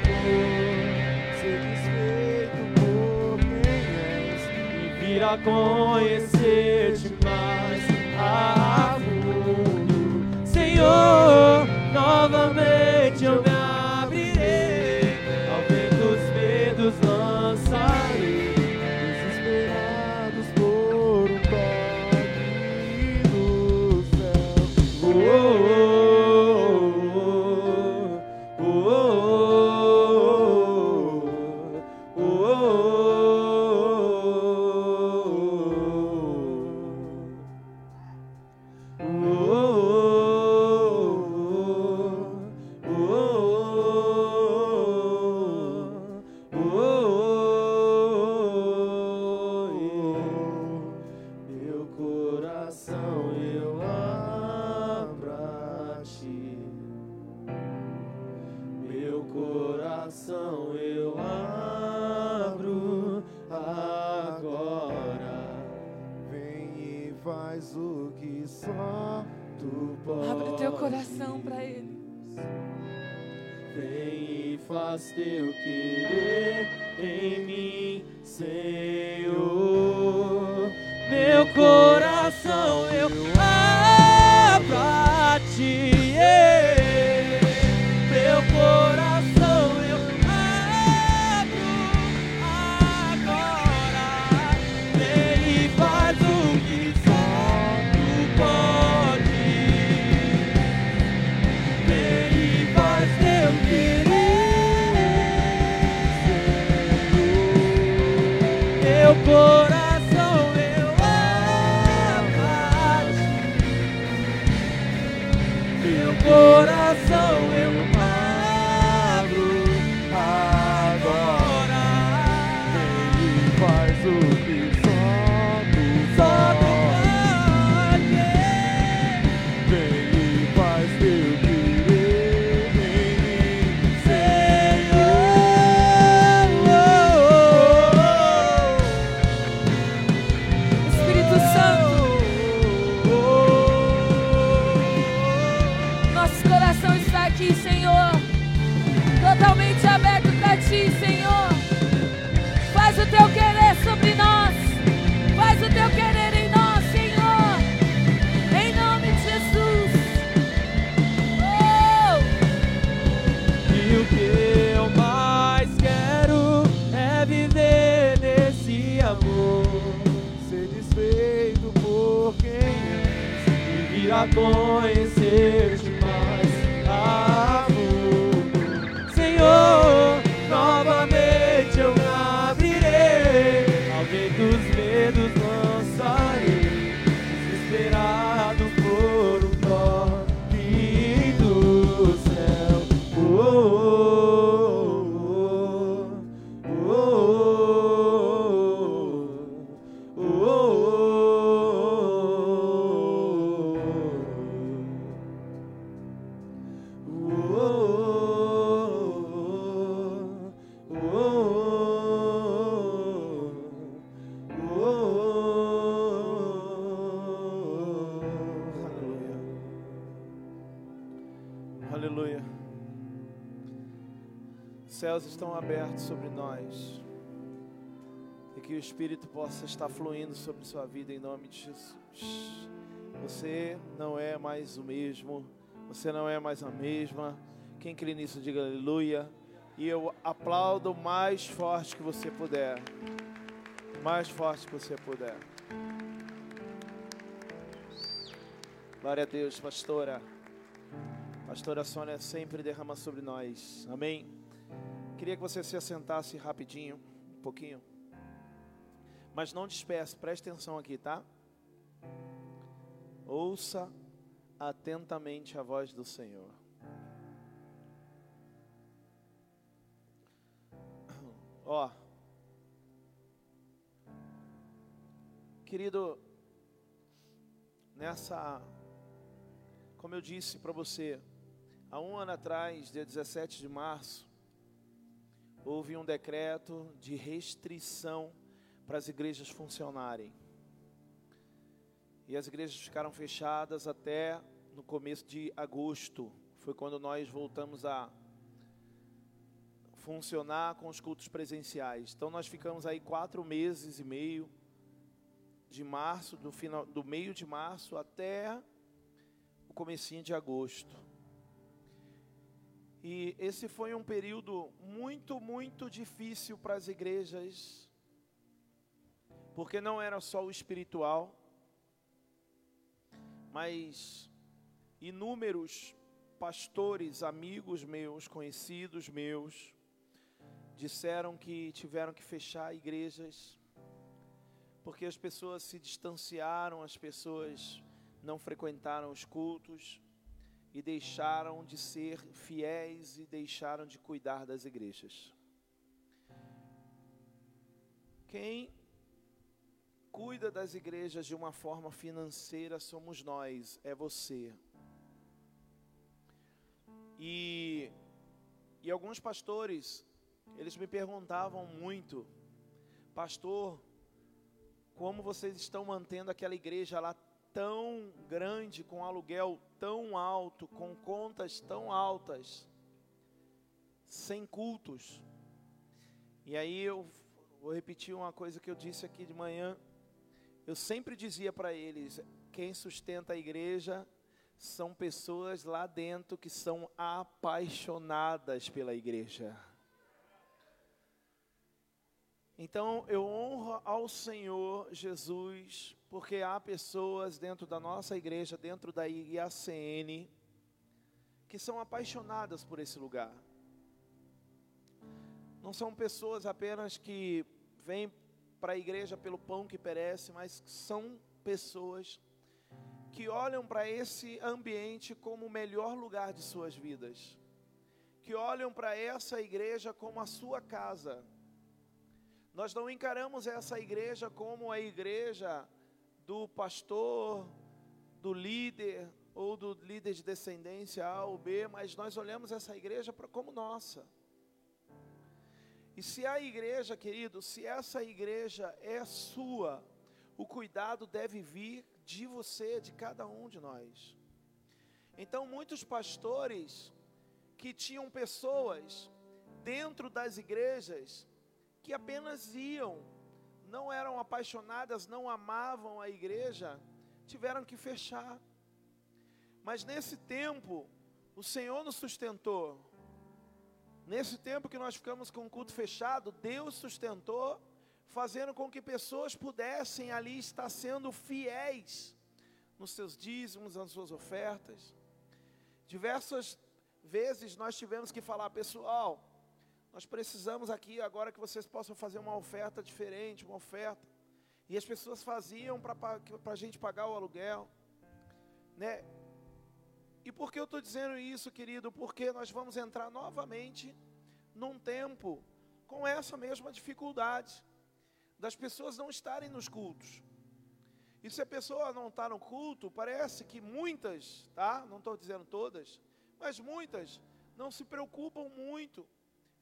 ser desfeito por quem és e vir a conhecer-te mais a fundo. Senhor, novamente céus estão abertos sobre nós. E que o Espírito possa estar fluindo sobre sua vida em nome de Jesus. Você não é mais o mesmo. Você não é mais a mesma. Quem crê nisso, diga aleluia. E eu aplaudo o mais forte que você puder. Mais forte que você puder. Glória a Deus, pastora. Pastora Sônia sempre derrama sobre nós. Amém. Queria que você se assentasse rapidinho, um pouquinho. Mas não disperse, preste atenção aqui, tá? Ouça atentamente a voz do Senhor. Ó. Querido, nessa como eu disse para você, há um ano atrás, dia 17 de março, houve um decreto de restrição para as igrejas funcionarem. E as igrejas ficaram fechadas até no começo de agosto. Foi quando nós voltamos a funcionar com os cultos presenciais. Então nós ficamos aí quatro meses e meio de março, do final, do meio de março até o comecinho de agosto. E esse foi um período muito, muito difícil para as igrejas, porque não era só o espiritual, mas inúmeros pastores, amigos meus, conhecidos meus, disseram que tiveram que fechar igrejas, porque as pessoas se distanciaram, as pessoas não frequentaram os cultos e deixaram de ser fiéis e deixaram de cuidar das igrejas. Quem cuida das igrejas de uma forma financeira somos nós, é você. E, e alguns pastores, eles me perguntavam muito, pastor, como vocês estão mantendo aquela igreja lá tão grande, com aluguel tão alto, com contas tão altas, sem cultos. E aí eu vou repetir uma coisa que eu disse aqui de manhã. Eu sempre dizia para eles: quem sustenta a igreja são pessoas lá dentro que são apaixonadas pela igreja. Então eu honro ao Senhor Jesus, porque há pessoas dentro da nossa igreja, dentro da IACN, que são apaixonadas por esse lugar. Não são pessoas apenas que vêm para a igreja pelo pão que perece, mas são pessoas que olham para esse ambiente como o melhor lugar de suas vidas, que olham para essa igreja como a sua casa. Nós não encaramos essa igreja como a igreja do pastor, do líder ou do líder de descendência A ou B, mas nós olhamos essa igreja como nossa. E se a igreja, querido, se essa igreja é sua, o cuidado deve vir de você, de cada um de nós. Então, muitos pastores que tinham pessoas dentro das igrejas que apenas iam, não eram apaixonadas, não amavam a igreja, tiveram que fechar. Mas nesse tempo, o Senhor nos sustentou. Nesse tempo que nós ficamos com o culto fechado, Deus sustentou, fazendo com que pessoas pudessem ali estar sendo fiéis nos seus dízimos, nas suas ofertas. Diversas vezes nós tivemos que falar, pessoal, nós precisamos aqui agora que vocês possam fazer uma oferta diferente, uma oferta. E as pessoas faziam para a gente pagar o aluguel, né? E por que eu estou dizendo isso, querido? Porque nós vamos entrar novamente num tempo com essa mesma dificuldade das pessoas não estarem nos cultos. E se a pessoa não está no culto, parece que muitas, tá? Não estou dizendo todas, mas muitas não se preocupam muito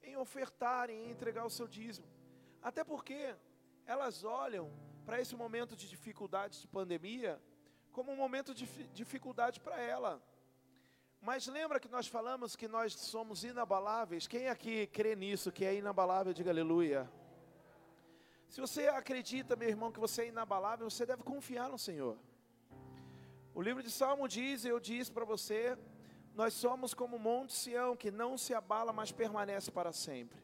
em ofertar, em entregar o seu dízimo. Até porque elas olham para esse momento de dificuldade de pandemia como um momento de dificuldade para ela. Mas lembra que nós falamos que nós somos inabaláveis? Quem aqui crê nisso, que é inabalável, diga aleluia. Se você acredita, meu irmão, que você é inabalável, você deve confiar no Senhor. O livro de Salmo diz, eu disse para você, nós somos como o monte Sião, que não se abala, mas permanece para sempre.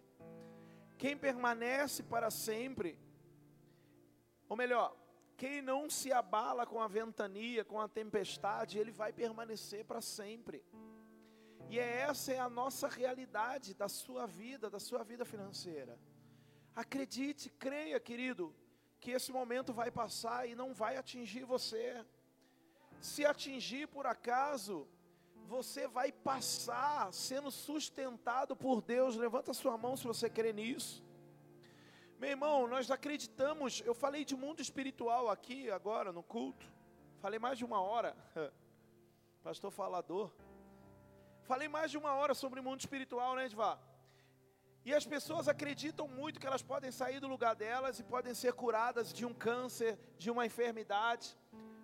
Quem permanece para sempre, ou melhor, quem não se abala com a ventania, com a tempestade, ele vai permanecer para sempre. E é essa é a nossa realidade da sua vida, da sua vida financeira. Acredite, creia, querido, que esse momento vai passar e não vai atingir você. Se atingir por acaso, você vai passar sendo sustentado por Deus. Levanta sua mão se você crê nisso. Meu irmão, nós acreditamos. Eu falei de mundo espiritual aqui agora no culto. Falei mais de uma hora. Pastor falador. Falei mais de uma hora sobre mundo espiritual, né, Edvar? E as pessoas acreditam muito que elas podem sair do lugar delas e podem ser curadas de um câncer, de uma enfermidade.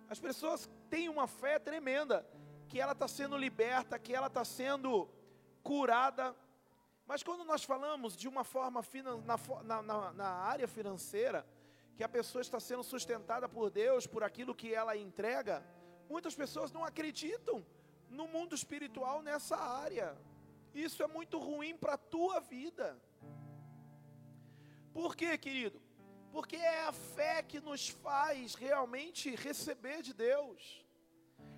As pessoas têm uma fé tremenda que ela está sendo liberta, que ela está sendo curada mas quando nós falamos de uma forma na, na, na, área financeira, que a pessoa está sendo sustentada por Deus, por aquilo que ela entrega, muitas pessoas não acreditam no mundo espiritual nessa área. Isso é muito ruim para a tua vida. Por quê, querido? Porque é a fé que nos faz realmente receber de Deus.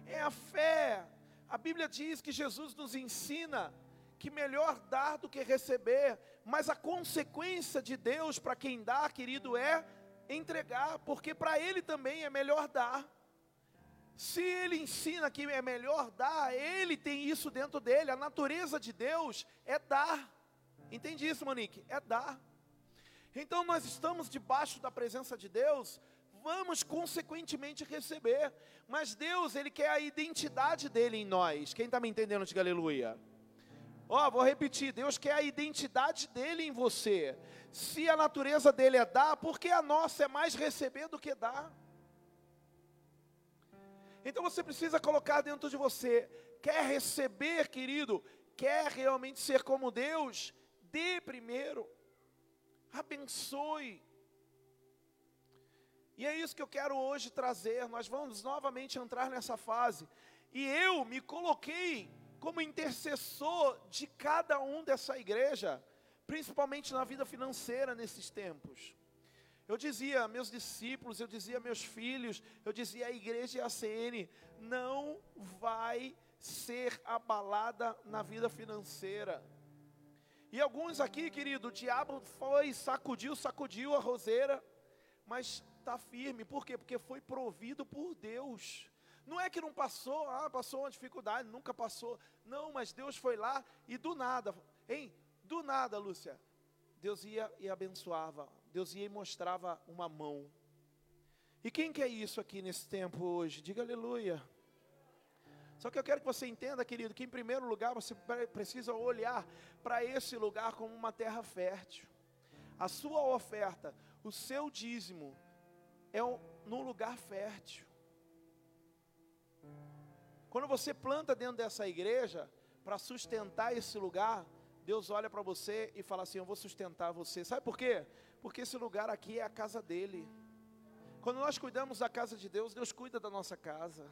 É a fé. A Bíblia diz que Jesus nos ensina que melhor dar do que receber, mas a consequência de Deus para quem dá, querido, é entregar, porque para Ele também é melhor dar. Se Ele ensina que é melhor dar, Ele tem isso dentro dele, a natureza de Deus é dar. Entende isso, Monique? É dar. Então nós estamos debaixo da presença de Deus, vamos consequentemente receber. Mas Deus, Ele quer a identidade dele em nós. Quem está me entendendo, diga aleluia. Ó, oh, vou repetir, Deus quer a identidade dele em você. Se a natureza dele é dar, por que a nossa é mais receber do que dar? Então você precisa colocar dentro de você, quer receber, querido, quer realmente ser como Deus, dê primeiro. Abençoe. E é isso que eu quero hoje trazer. Nós vamos novamente entrar nessa fase. E eu me coloquei como intercessor de cada um dessa igreja, principalmente na vida financeira nesses tempos. Eu dizia a meus discípulos, eu dizia a meus filhos, eu dizia à igreja e à CN, não vai ser abalada na vida financeira. E alguns aqui, querido, o diabo foi, sacudiu, sacudiu a roseira, mas está firme, por quê? Porque foi provido por Deus. Não é que não passou, ah, passou uma dificuldade, nunca passou. Não, mas Deus foi lá e do nada, hein? Do nada, Lúcia, Deus ia e abençoava, Deus ia e mostrava uma mão. E quem quer isso aqui nesse tempo hoje? Diga aleluia. Só que eu quero que você entenda, querido, que em primeiro lugar você precisa olhar para esse lugar como uma terra fértil. A sua oferta, o seu dízimo, é um, num lugar fértil. Quando você planta dentro dessa igreja, para sustentar esse lugar, Deus olha para você e fala assim: Eu vou sustentar você. Sabe por quê? Porque esse lugar aqui é a casa dele. Quando nós cuidamos da casa de Deus, Deus cuida da nossa casa.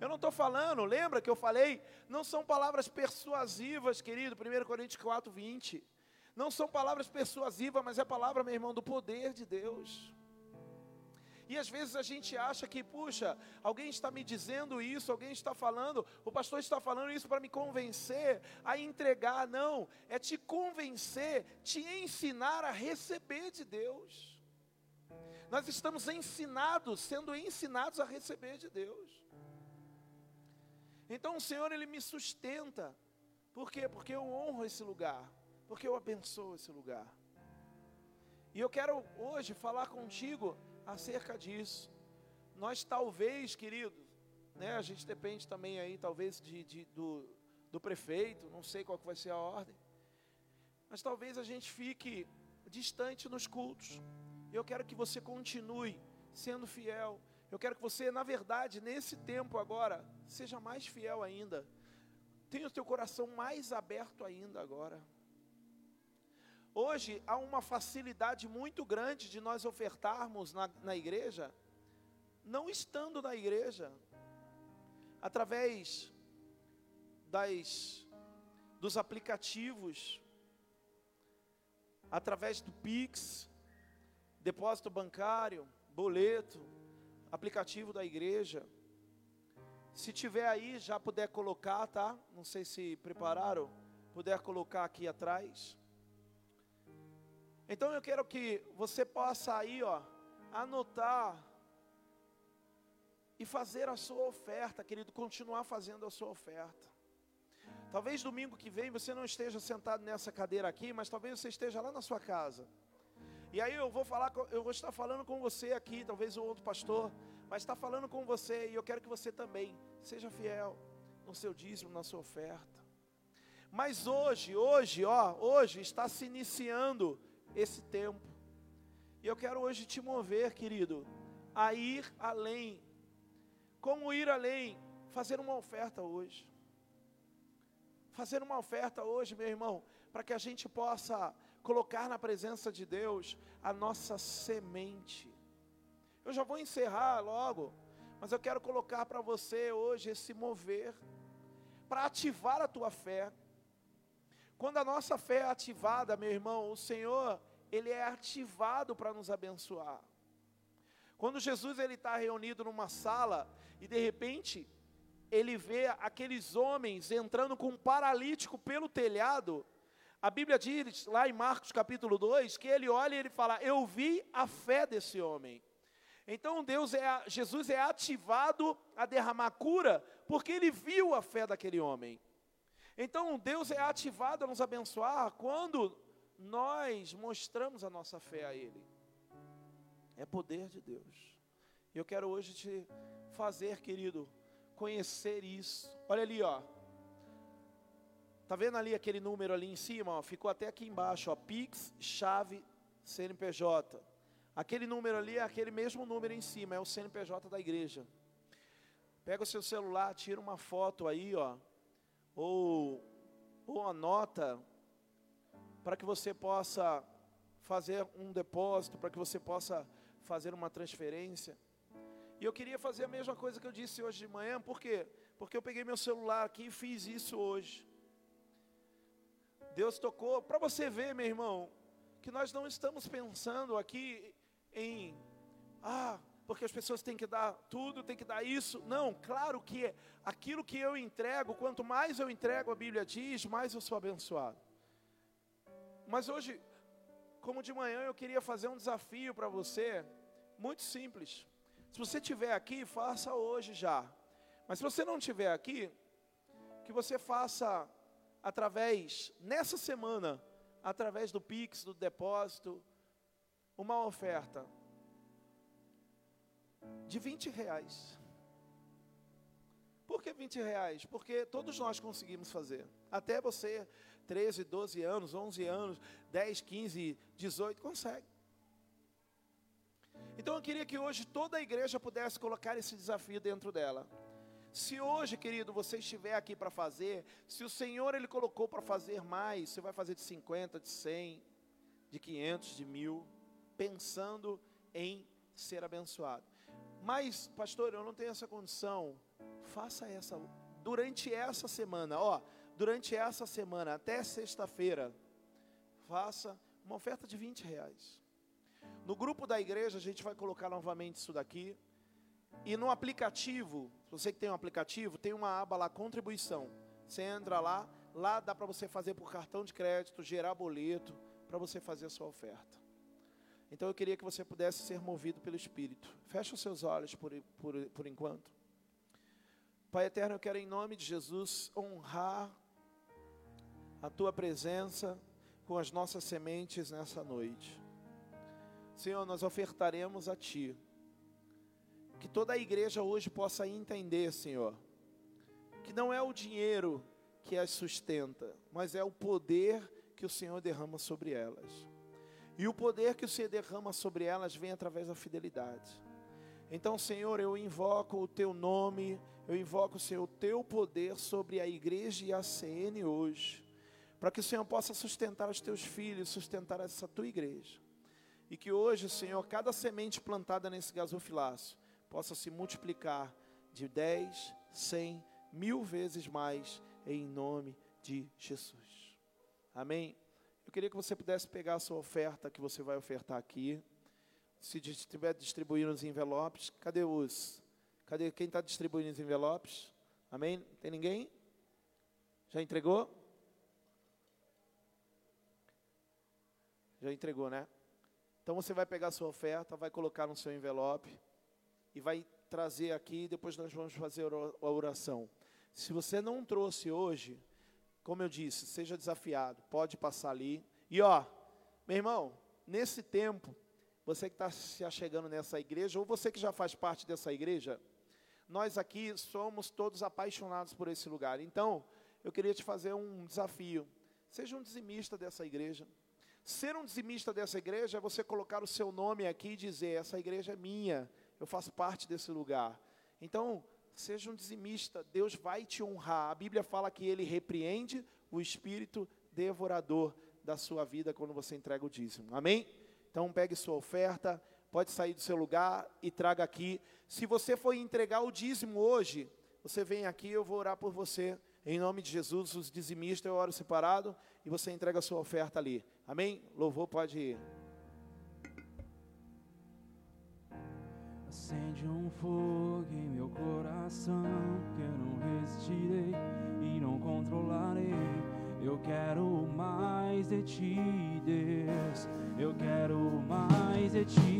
Eu não estou falando, lembra que eu falei? Não são palavras persuasivas, querido, 1 Coríntios 4, 20. Não são palavras persuasivas, mas é palavra, meu irmão, do poder de Deus. E às vezes a gente acha que, puxa, alguém está me dizendo isso, alguém está falando, o pastor está falando isso para me convencer a entregar. Não, é te convencer, te ensinar a receber de Deus. Nós estamos ensinados, sendo ensinados a receber de Deus. Então o Senhor, Ele me sustenta. Por quê? Porque eu honro esse lugar, porque eu abençoo esse lugar. E eu quero hoje falar contigo acerca disso. Nós talvez, querido, né, a gente depende também aí, talvez, de, de, do, do prefeito, não sei qual que vai ser a ordem, mas talvez a gente fique distante nos cultos. Eu quero que você continue sendo fiel. Eu quero que você, na verdade, nesse tempo agora, seja mais fiel ainda. Tenha o teu coração mais aberto ainda agora. Hoje há uma facilidade muito grande de nós ofertarmos na, na igreja, não estando na igreja, através das, dos aplicativos, através do Pix, depósito bancário, boleto, aplicativo da igreja. Se tiver aí, já puder colocar, tá? Não sei se prepararam, puder colocar aqui atrás. Então eu quero que você possa aí, ó, anotar e fazer a sua oferta, querido, continuar fazendo a sua oferta. Talvez domingo que vem você não esteja sentado nessa cadeira aqui, mas talvez você esteja lá na sua casa. E aí eu vou falar, eu vou estar falando com você aqui, talvez o outro pastor, mas está falando com você e eu quero que você também seja fiel no seu dízimo, na sua oferta. Mas hoje, hoje, ó, hoje está se iniciando esse tempo. E eu quero hoje te mover, querido, a ir além. Como ir além? Fazer uma oferta hoje. Fazer uma oferta hoje, meu irmão, para que a gente possa colocar na presença de Deus a nossa semente. Eu já vou encerrar logo, mas eu quero colocar para você hoje esse mover, para ativar a tua fé, quando a nossa fé é ativada, meu irmão, o Senhor, Ele é ativado para nos abençoar. Quando Jesus ele está reunido numa sala e de repente ele vê aqueles homens entrando com um paralítico pelo telhado, a Bíblia diz lá em Marcos capítulo 2 que ele olha e ele fala: "Eu vi a fé desse homem". Então Deus é Jesus é ativado a derramar cura porque ele viu a fé daquele homem. Então, Deus é ativado a nos abençoar quando nós mostramos a nossa fé a Ele. É poder de Deus. Eu quero hoje te fazer, querido, conhecer isso. Olha ali, ó. Tá vendo ali aquele número ali em cima? Ó? Ficou até aqui embaixo, ó. Pix, chave, CNPJ. Aquele número ali é aquele mesmo número em cima, é o CNPJ da igreja. Pega o seu celular, tira uma foto aí, ó ou, ou anota para que você possa fazer um depósito, para que você possa fazer uma transferência. E eu queria fazer a mesma coisa que eu disse hoje de manhã, por quê? Porque eu peguei meu celular aqui e fiz isso hoje. Deus tocou, para você ver, meu irmão, que nós não estamos pensando aqui em, ah, porque as pessoas têm que dar tudo, têm que dar isso. Não, claro que aquilo que eu entrego, quanto mais eu entrego, a Bíblia diz, mais eu sou abençoado. Mas hoje, como de manhã, eu queria fazer um desafio para você, muito simples. Se você estiver aqui, faça hoje já. Mas se você não estiver aqui, que você faça através, nessa semana, através do Pix, do depósito, uma oferta de 20 reais. Por que 20 reais? Porque todos nós conseguimos fazer. Até você, 13, 12 anos, 11 anos, 10, 15, 18, consegue. Então eu queria que hoje toda a igreja pudesse colocar esse desafio dentro dela. Se hoje, querido, você estiver aqui para fazer, se o Senhor Ele colocou para fazer mais, você vai fazer de 50, de 100, de 500, de mil, pensando em ser abençoado. Mas, pastor, eu não tenho essa condição. Faça essa durante essa semana, ó, durante essa semana até sexta-feira, faça uma oferta de 20 reais. No grupo da igreja, a gente vai colocar novamente isso daqui. E no aplicativo, você que tem um aplicativo, tem uma aba lá, contribuição. Você entra lá, lá dá para você fazer por cartão de crédito, gerar boleto, para você fazer a sua oferta. Então eu queria que você pudesse ser movido pelo Espírito. Feche os seus olhos por, por, por enquanto. Pai eterno, eu quero em nome de Jesus honrar a tua presença com as nossas sementes nessa noite. Senhor, nós ofertaremos a Ti. Que toda a igreja hoje possa entender, Senhor, que não é o dinheiro que as sustenta, mas é o poder que o Senhor derrama sobre elas. E o poder que o Senhor derrama sobre elas vem através da fidelidade. Então, Senhor, eu invoco o Teu nome, eu invoco, Senhor, o Teu poder sobre a igreja e a CN hoje, para que o Senhor possa sustentar os Teus filhos, sustentar essa Tua igreja. E que hoje, Senhor, cada semente plantada nesse gasofilaço possa se multiplicar de 10, 100, mil vezes mais, em nome de Jesus. Amém? Eu queria que você pudesse pegar a sua oferta que você vai ofertar aqui. Se estiver distribuindo os envelopes, cadê os? Cadê quem está distribuindo os envelopes? Amém? Tem ninguém? Já entregou? Já entregou, né? Então você vai pegar a sua oferta, vai colocar no seu envelope e vai trazer aqui, depois nós vamos fazer a oração. Se você não trouxe hoje, como eu disse, seja desafiado, pode passar ali. E ó, meu irmão, nesse tempo, você que está se achegando nessa igreja, ou você que já faz parte dessa igreja, nós aqui somos todos apaixonados por esse lugar. Então, eu queria te fazer um desafio. Seja um dizimista dessa igreja. Ser um dizimista dessa igreja é você colocar o seu nome aqui e dizer: essa igreja é minha, eu faço parte desse lugar. Então, seja um dizimista, Deus vai te honrar. A Bíblia fala que ele repreende o espírito devorador da sua vida quando você entrega o dízimo. Amém? Então, pegue sua oferta, pode sair do seu lugar e traga aqui. Se você for entregar o dízimo hoje, você vem aqui, eu vou orar por você. Em nome de Jesus, os dizimistas eu oro separado e você entrega a sua oferta ali. Amém? Louvor pode ir. Acende um fogo em meu coração que eu não resistirei e não controlarei. Eu quero mais de ti, Deus. Eu quero mais de ti,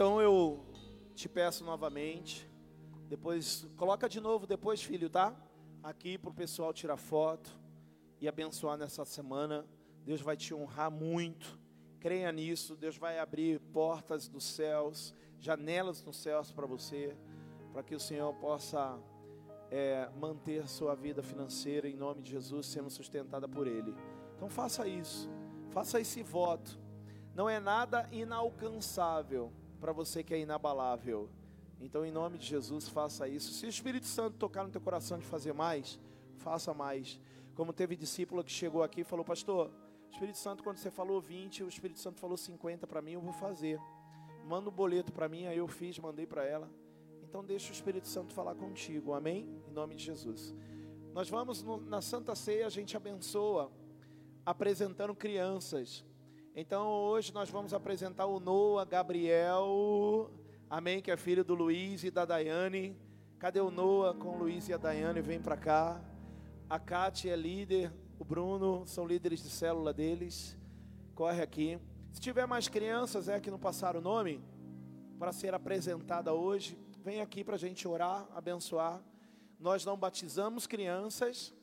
Então eu te peço novamente, depois coloca de novo depois, filho, tá? Aqui para o pessoal tirar foto e abençoar nessa semana. Deus vai te honrar muito. Creia nisso. Deus vai abrir portas dos céus, janelas dos céus para você, para que o Senhor possa é, manter sua vida financeira em nome de Jesus, sendo sustentada por Ele. Então faça isso, faça esse voto. Não é nada inalcançável para você que é inabalável. Então, em nome de Jesus, faça isso. Se o Espírito Santo tocar no teu coração de fazer mais, faça mais. Como teve discípula que chegou aqui e falou, pastor, o Espírito Santo, quando você falou 20, o Espírito Santo falou 50 para mim, eu vou fazer. Manda o um boleto para mim, aí eu fiz, mandei para ela. Então deixa o Espírito Santo falar contigo, amém? Em nome de Jesus. Nós vamos no, na Santa Ceia, a gente abençoa, apresentando crianças. Então hoje nós vamos apresentar o Noah Gabriel, amém, que é filho do Luiz e da Daiane. Cadê o Noah com o Luiz e a Daiane? Vem para cá. A Kátia é líder, o Bruno são líderes de célula deles. Corre aqui. Se tiver mais crianças, é que não passaram o nome, para ser apresentada hoje, vem aqui para a gente orar, abençoar. Nós não batizamos crianças,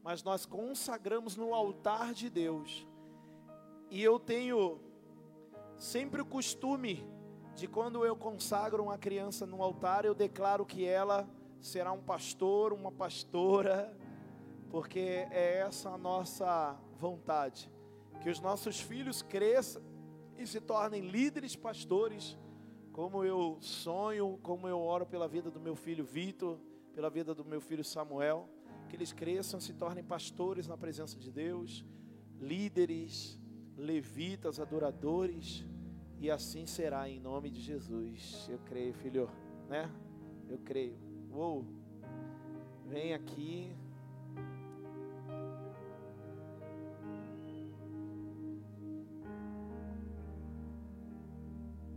mas nós consagramos no altar de Deus. E eu tenho sempre o costume de quando eu consagro uma criança no altar, eu declaro que ela será um pastor, uma pastora, porque é essa a nossa vontade, que os nossos filhos cresçam e se tornem líderes pastores, como eu sonho, como eu oro pela vida do meu filho Vitor, pela vida do meu filho Samuel, que eles cresçam, se tornem pastores na presença de Deus, líderes, levitas, adoradores, e assim será em nome de Jesus. Eu creio, filho, né? Eu creio. Uou! Vem aqui.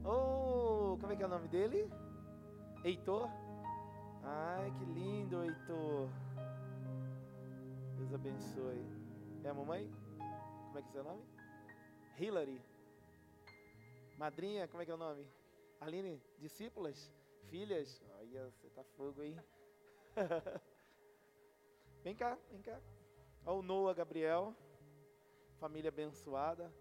Oh, como é que é o nome dele? Heitor? Ai, que lindo, Heitor. Deus abençoe. É a mamãe? Como é que é seu nome? Hillary. Madrinha, como é que é o nome? Aline, discípulas? Filhas? Olha, você tá fogo aí. vem cá, vem cá. Olha o Noah Gabriel. Família abençoada.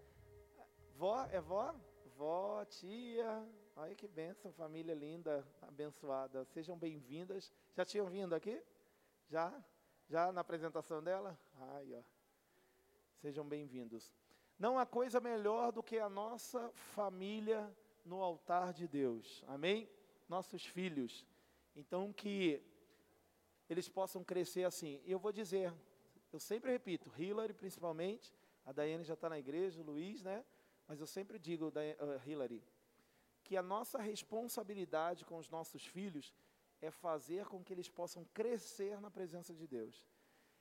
Vó, é vó? Vó, tia. Olha que bênção, família linda, abençoada. Sejam bem-vindas. Já tinham vindo aqui? Já? Já na apresentação dela? Ai, ó. Sejam bem-vindos. Não há coisa melhor do que a nossa família no altar de Deus. Amém? Nossos filhos. Então que eles possam crescer assim. E eu vou dizer, eu sempre repito, Hillary principalmente, a Daiane já está na igreja, o Luiz, né? Mas eu sempre digo, uh, Hillary, que a nossa responsabilidade com os nossos filhos é fazer com que eles possam crescer na presença de Deus.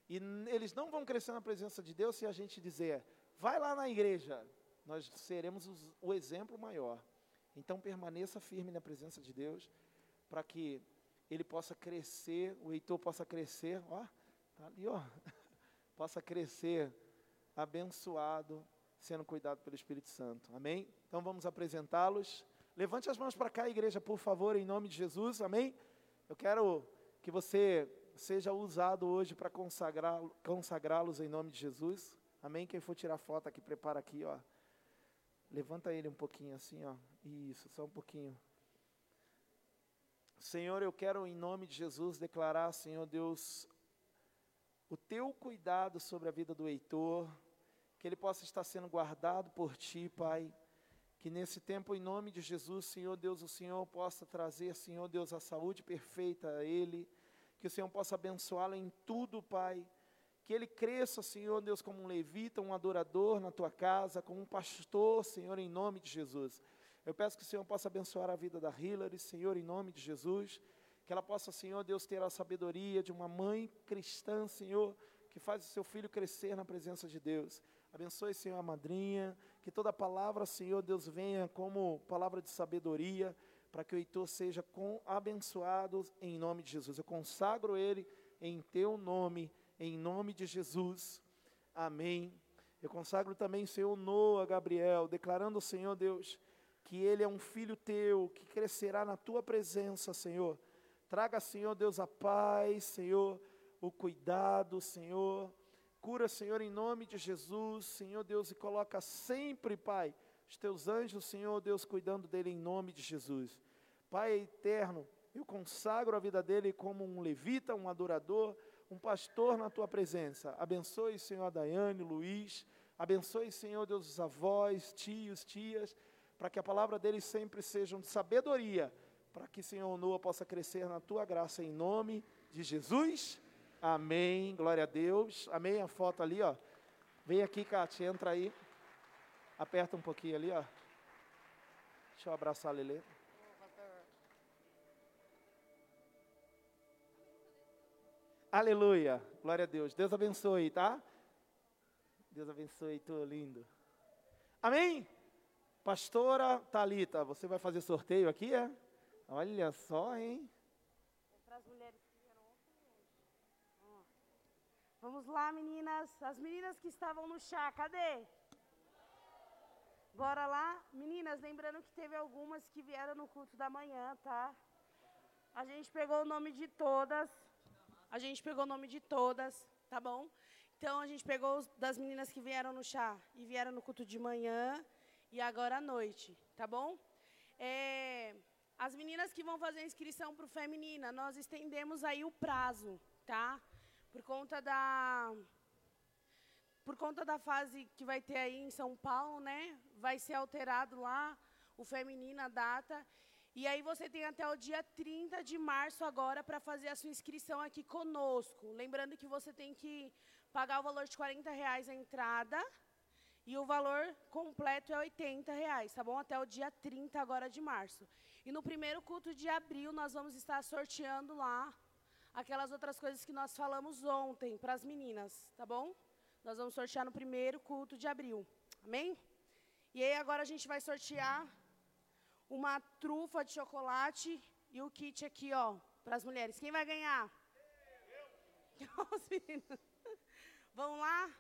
E eles não vão crescer na presença de Deus se a gente dizer, Vai lá na igreja, nós seremos os, o exemplo maior. Então permaneça firme na presença de Deus, para que ele possa crescer, o Heitor possa crescer, ó, tá ali, ó, possa crescer abençoado, sendo cuidado pelo Espírito Santo. Amém? Então vamos apresentá-los. Levante as mãos para cá, igreja, por favor, em nome de Jesus. Amém? Eu quero que você seja usado hoje para consagrá-los em nome de Jesus. Amém? Quem for tirar foto aqui, prepara aqui, ó. Levanta ele um pouquinho assim, ó. Isso, só um pouquinho. Senhor, eu quero em nome de Jesus declarar, Senhor Deus, o teu cuidado sobre a vida do Heitor, que ele possa estar sendo guardado por ti, Pai. Que nesse tempo, em nome de Jesus, Senhor Deus, o Senhor possa trazer, Senhor Deus, a saúde perfeita a ele. Que o Senhor possa abençoá-lo em tudo, Pai que ele cresça, Senhor Deus, como um levita, um adorador na tua casa, como um pastor, Senhor, em nome de Jesus. Eu peço que o Senhor possa abençoar a vida da Hillary, Senhor, em nome de Jesus. Que ela possa, Senhor Deus, ter a sabedoria de uma mãe cristã, Senhor, que faz o seu filho crescer na presença de Deus. Abençoe, Senhor, a madrinha. Que toda palavra, Senhor Deus, venha como palavra de sabedoria, para que o Heitor seja com, abençoado em nome de Jesus. Eu consagro ele em teu nome em nome de Jesus. Amém Eu consagro também, Senhor, Noah, Gabriel, declarando, Senhor Deus, que ele é um filho teu, que crescerá na tua presença, Senhor. Traga, Senhor Deus, a paz, Senhor, o cuidado, Senhor. Cura, Senhor, em nome de Jesus, Senhor Deus, e coloca sempre, Pai, os teus anjos, Senhor Deus, cuidando dele em nome de Jesus. Pai eterno, eu consagro a vida dele como um levita, um adorador, um pastor na tua presença. Abençoe, Senhor, a Daiane, Luiz. Abençoe, Senhor Deus, os avós, tios, tias, para que a palavra deles sempre seja de sabedoria, para que, Senhor Noa possa crescer na tua graça, em nome de Jesus. Amém. Glória a Deus. Amém. A foto ali, ó. Vem aqui, Kátia, entra aí. Aperta um pouquinho ali, ó. Deixa eu abraçar a Lelê. Aleluia. Glória a Deus. Deus abençoe, tá? Deus abençoe, tu lindo. Amém? Pastora Talita, você vai fazer sorteio aqui, é? Olha só, hein? É Vamos lá, meninas. As meninas que estavam no chá, cadê? Bora lá. Meninas, lembrando que teve algumas que vieram no culto da manhã, tá? A gente pegou o nome de todas. A gente pegou o nome de todas, tá bom? Então a gente pegou das meninas que vieram no chá e vieram no culto de manhã e agora à noite, tá bom? É, as meninas que vão fazer a inscrição para o feminina, nós estendemos aí o prazo, tá? Por conta da por conta da fase que vai ter aí em São Paulo, né? Vai ser alterado lá o feminina a data e aí você tem até o dia 30 de março agora para fazer a sua inscrição aqui conosco. Lembrando que você tem que pagar o valor de 40 reais a entrada e o valor completo é 80 reais, tá bom? Até o dia 30 agora de março. E no primeiro culto de abril nós vamos estar sorteando lá aquelas outras coisas que nós falamos ontem para as meninas, tá bom? Nós vamos sortear no primeiro culto de abril. Amém? E aí agora a gente vai sortear uma trufa de chocolate e o kit aqui, ó, para as mulheres. Quem vai ganhar? Os. Vamos lá?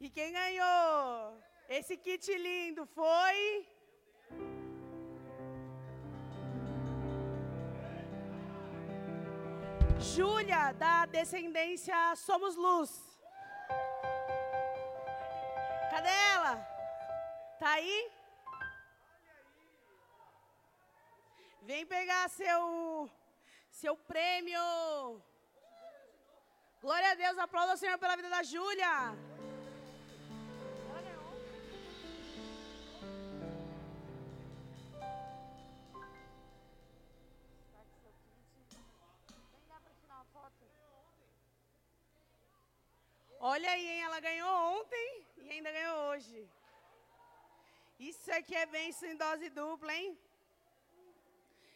E quem ganhou esse kit lindo foi Júlia, da descendência Somos Luz. Cadê ela? Tá aí? Vem pegar seu seu prêmio. Glória a Deus, aplauda o Senhor pela vida da Júlia. Olha aí, hein? Ela ganhou ontem e ainda ganhou hoje. Isso aqui é bênção em dose dupla, hein?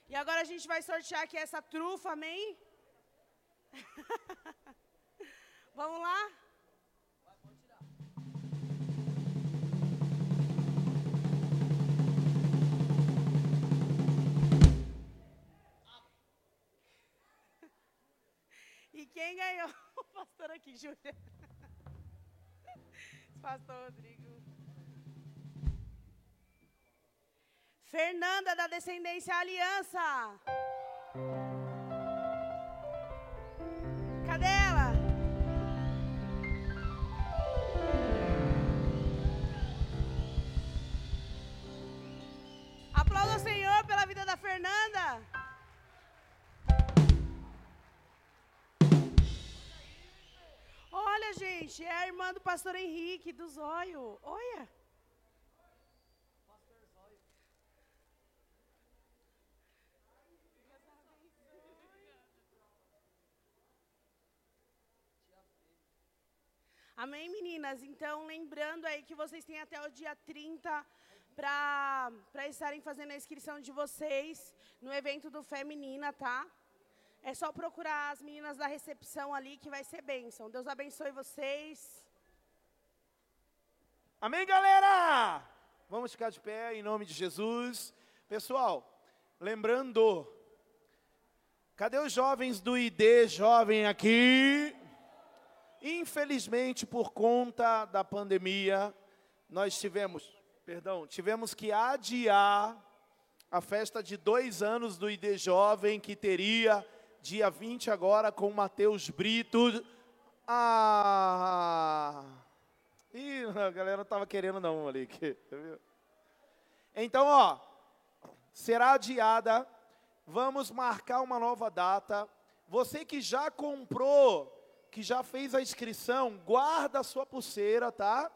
E agora a gente vai sortear aqui essa trufa, amém? Vamos lá? E quem ganhou? O pastor aqui, Júlia. Pastor Rodrigo. Fernanda, da descendência Aliança. Cadê ela? Aplauda o Senhor pela vida da Fernanda. Olha, gente, é a irmã do pastor Henrique, do Zóio. Olha. Amém, meninas? Então, lembrando aí que vocês têm até o dia 30 para estarem fazendo a inscrição de vocês no evento do Feminina, tá? É só procurar as meninas da recepção ali que vai ser bênção. Deus abençoe vocês. Amém, galera? Vamos ficar de pé em nome de Jesus. Pessoal, lembrando, cadê os jovens do ID jovem aqui? Infelizmente, por conta da pandemia, nós tivemos, perdão, tivemos que adiar a festa de dois anos do ID Jovem, que teria dia 20 agora com o Matheus Brito. Ah! Ih, a galera não estava querendo não ali. Então, ó, será adiada. Vamos marcar uma nova data. Você que já comprou, que já fez a inscrição, guarda a sua pulseira, tá?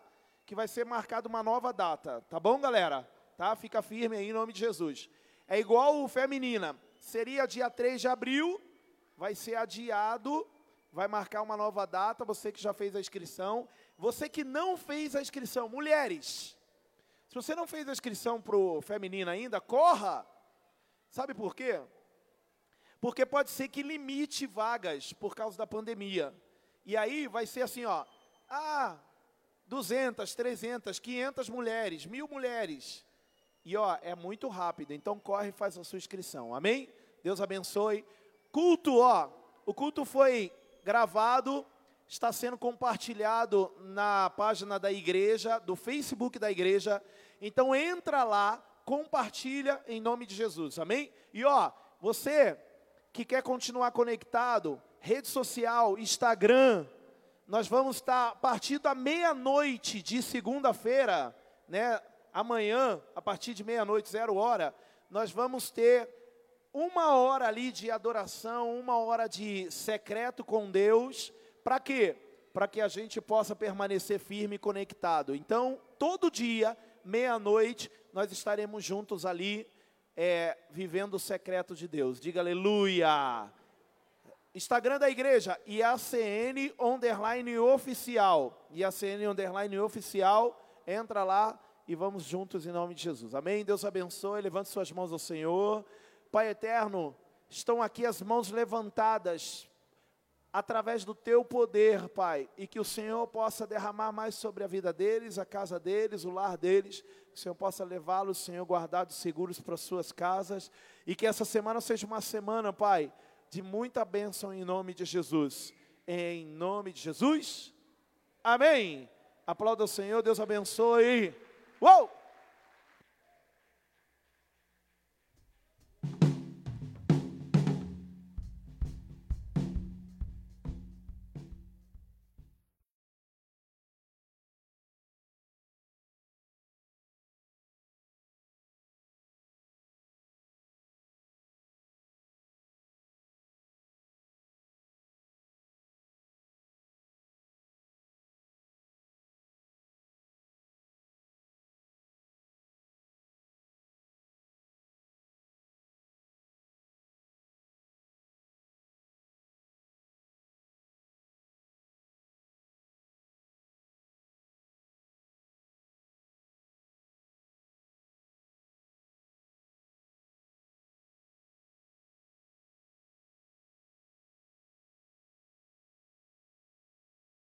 Que vai ser marcada uma nova data, tá bom, galera? tá? Fica firme aí em nome de Jesus. É igual o feminina, seria dia 3 de abril, vai ser adiado, vai marcar uma nova data, você que já fez a inscrição. Você que não fez a inscrição, mulheres, se você não fez a inscrição para o feminina ainda, corra. Sabe por quê? Porque pode ser que limite vagas por causa da pandemia. E aí vai ser assim, ó, ah, 200, 300, 500 mulheres, mil mulheres. E ó, é muito rápido, então corre e faz a sua inscrição. Amém? Deus abençoe. Culto, ó, o culto foi gravado, está sendo compartilhado na página da igreja, do Facebook da igreja. Então entra lá, compartilha em nome de Jesus. Amém? E ó, você que quer continuar conectado, rede social, Instagram, nós vamos estar a partir da meia-noite de segunda-feira, né? amanhã, a partir de meia-noite, zero hora, nós vamos ter uma hora ali de adoração, uma hora de secreto com Deus. Para quê? Para que a gente possa permanecer firme e conectado. Então, todo dia, meia-noite, nós estaremos juntos ali, é, vivendo o secreto de Deus. Diga aleluia! Instagram da igreja, IACN underline oficial. IACN underline oficial, entra lá, e vamos juntos em nome de Jesus. Amém? Deus abençoe. Levante suas mãos ao Senhor. Pai eterno, estão aqui as mãos levantadas através do teu poder, Pai, e que o Senhor possa derramar mais sobre a vida deles, a casa deles, o lar deles, que o Senhor possa levá-los, Senhor, guardados seguros para suas casas, e que essa semana seja uma semana, Pai, de muita bênção em nome de Jesus. Em nome de Jesus. Amém. Aplauda o Senhor, Deus abençoe. Whoa!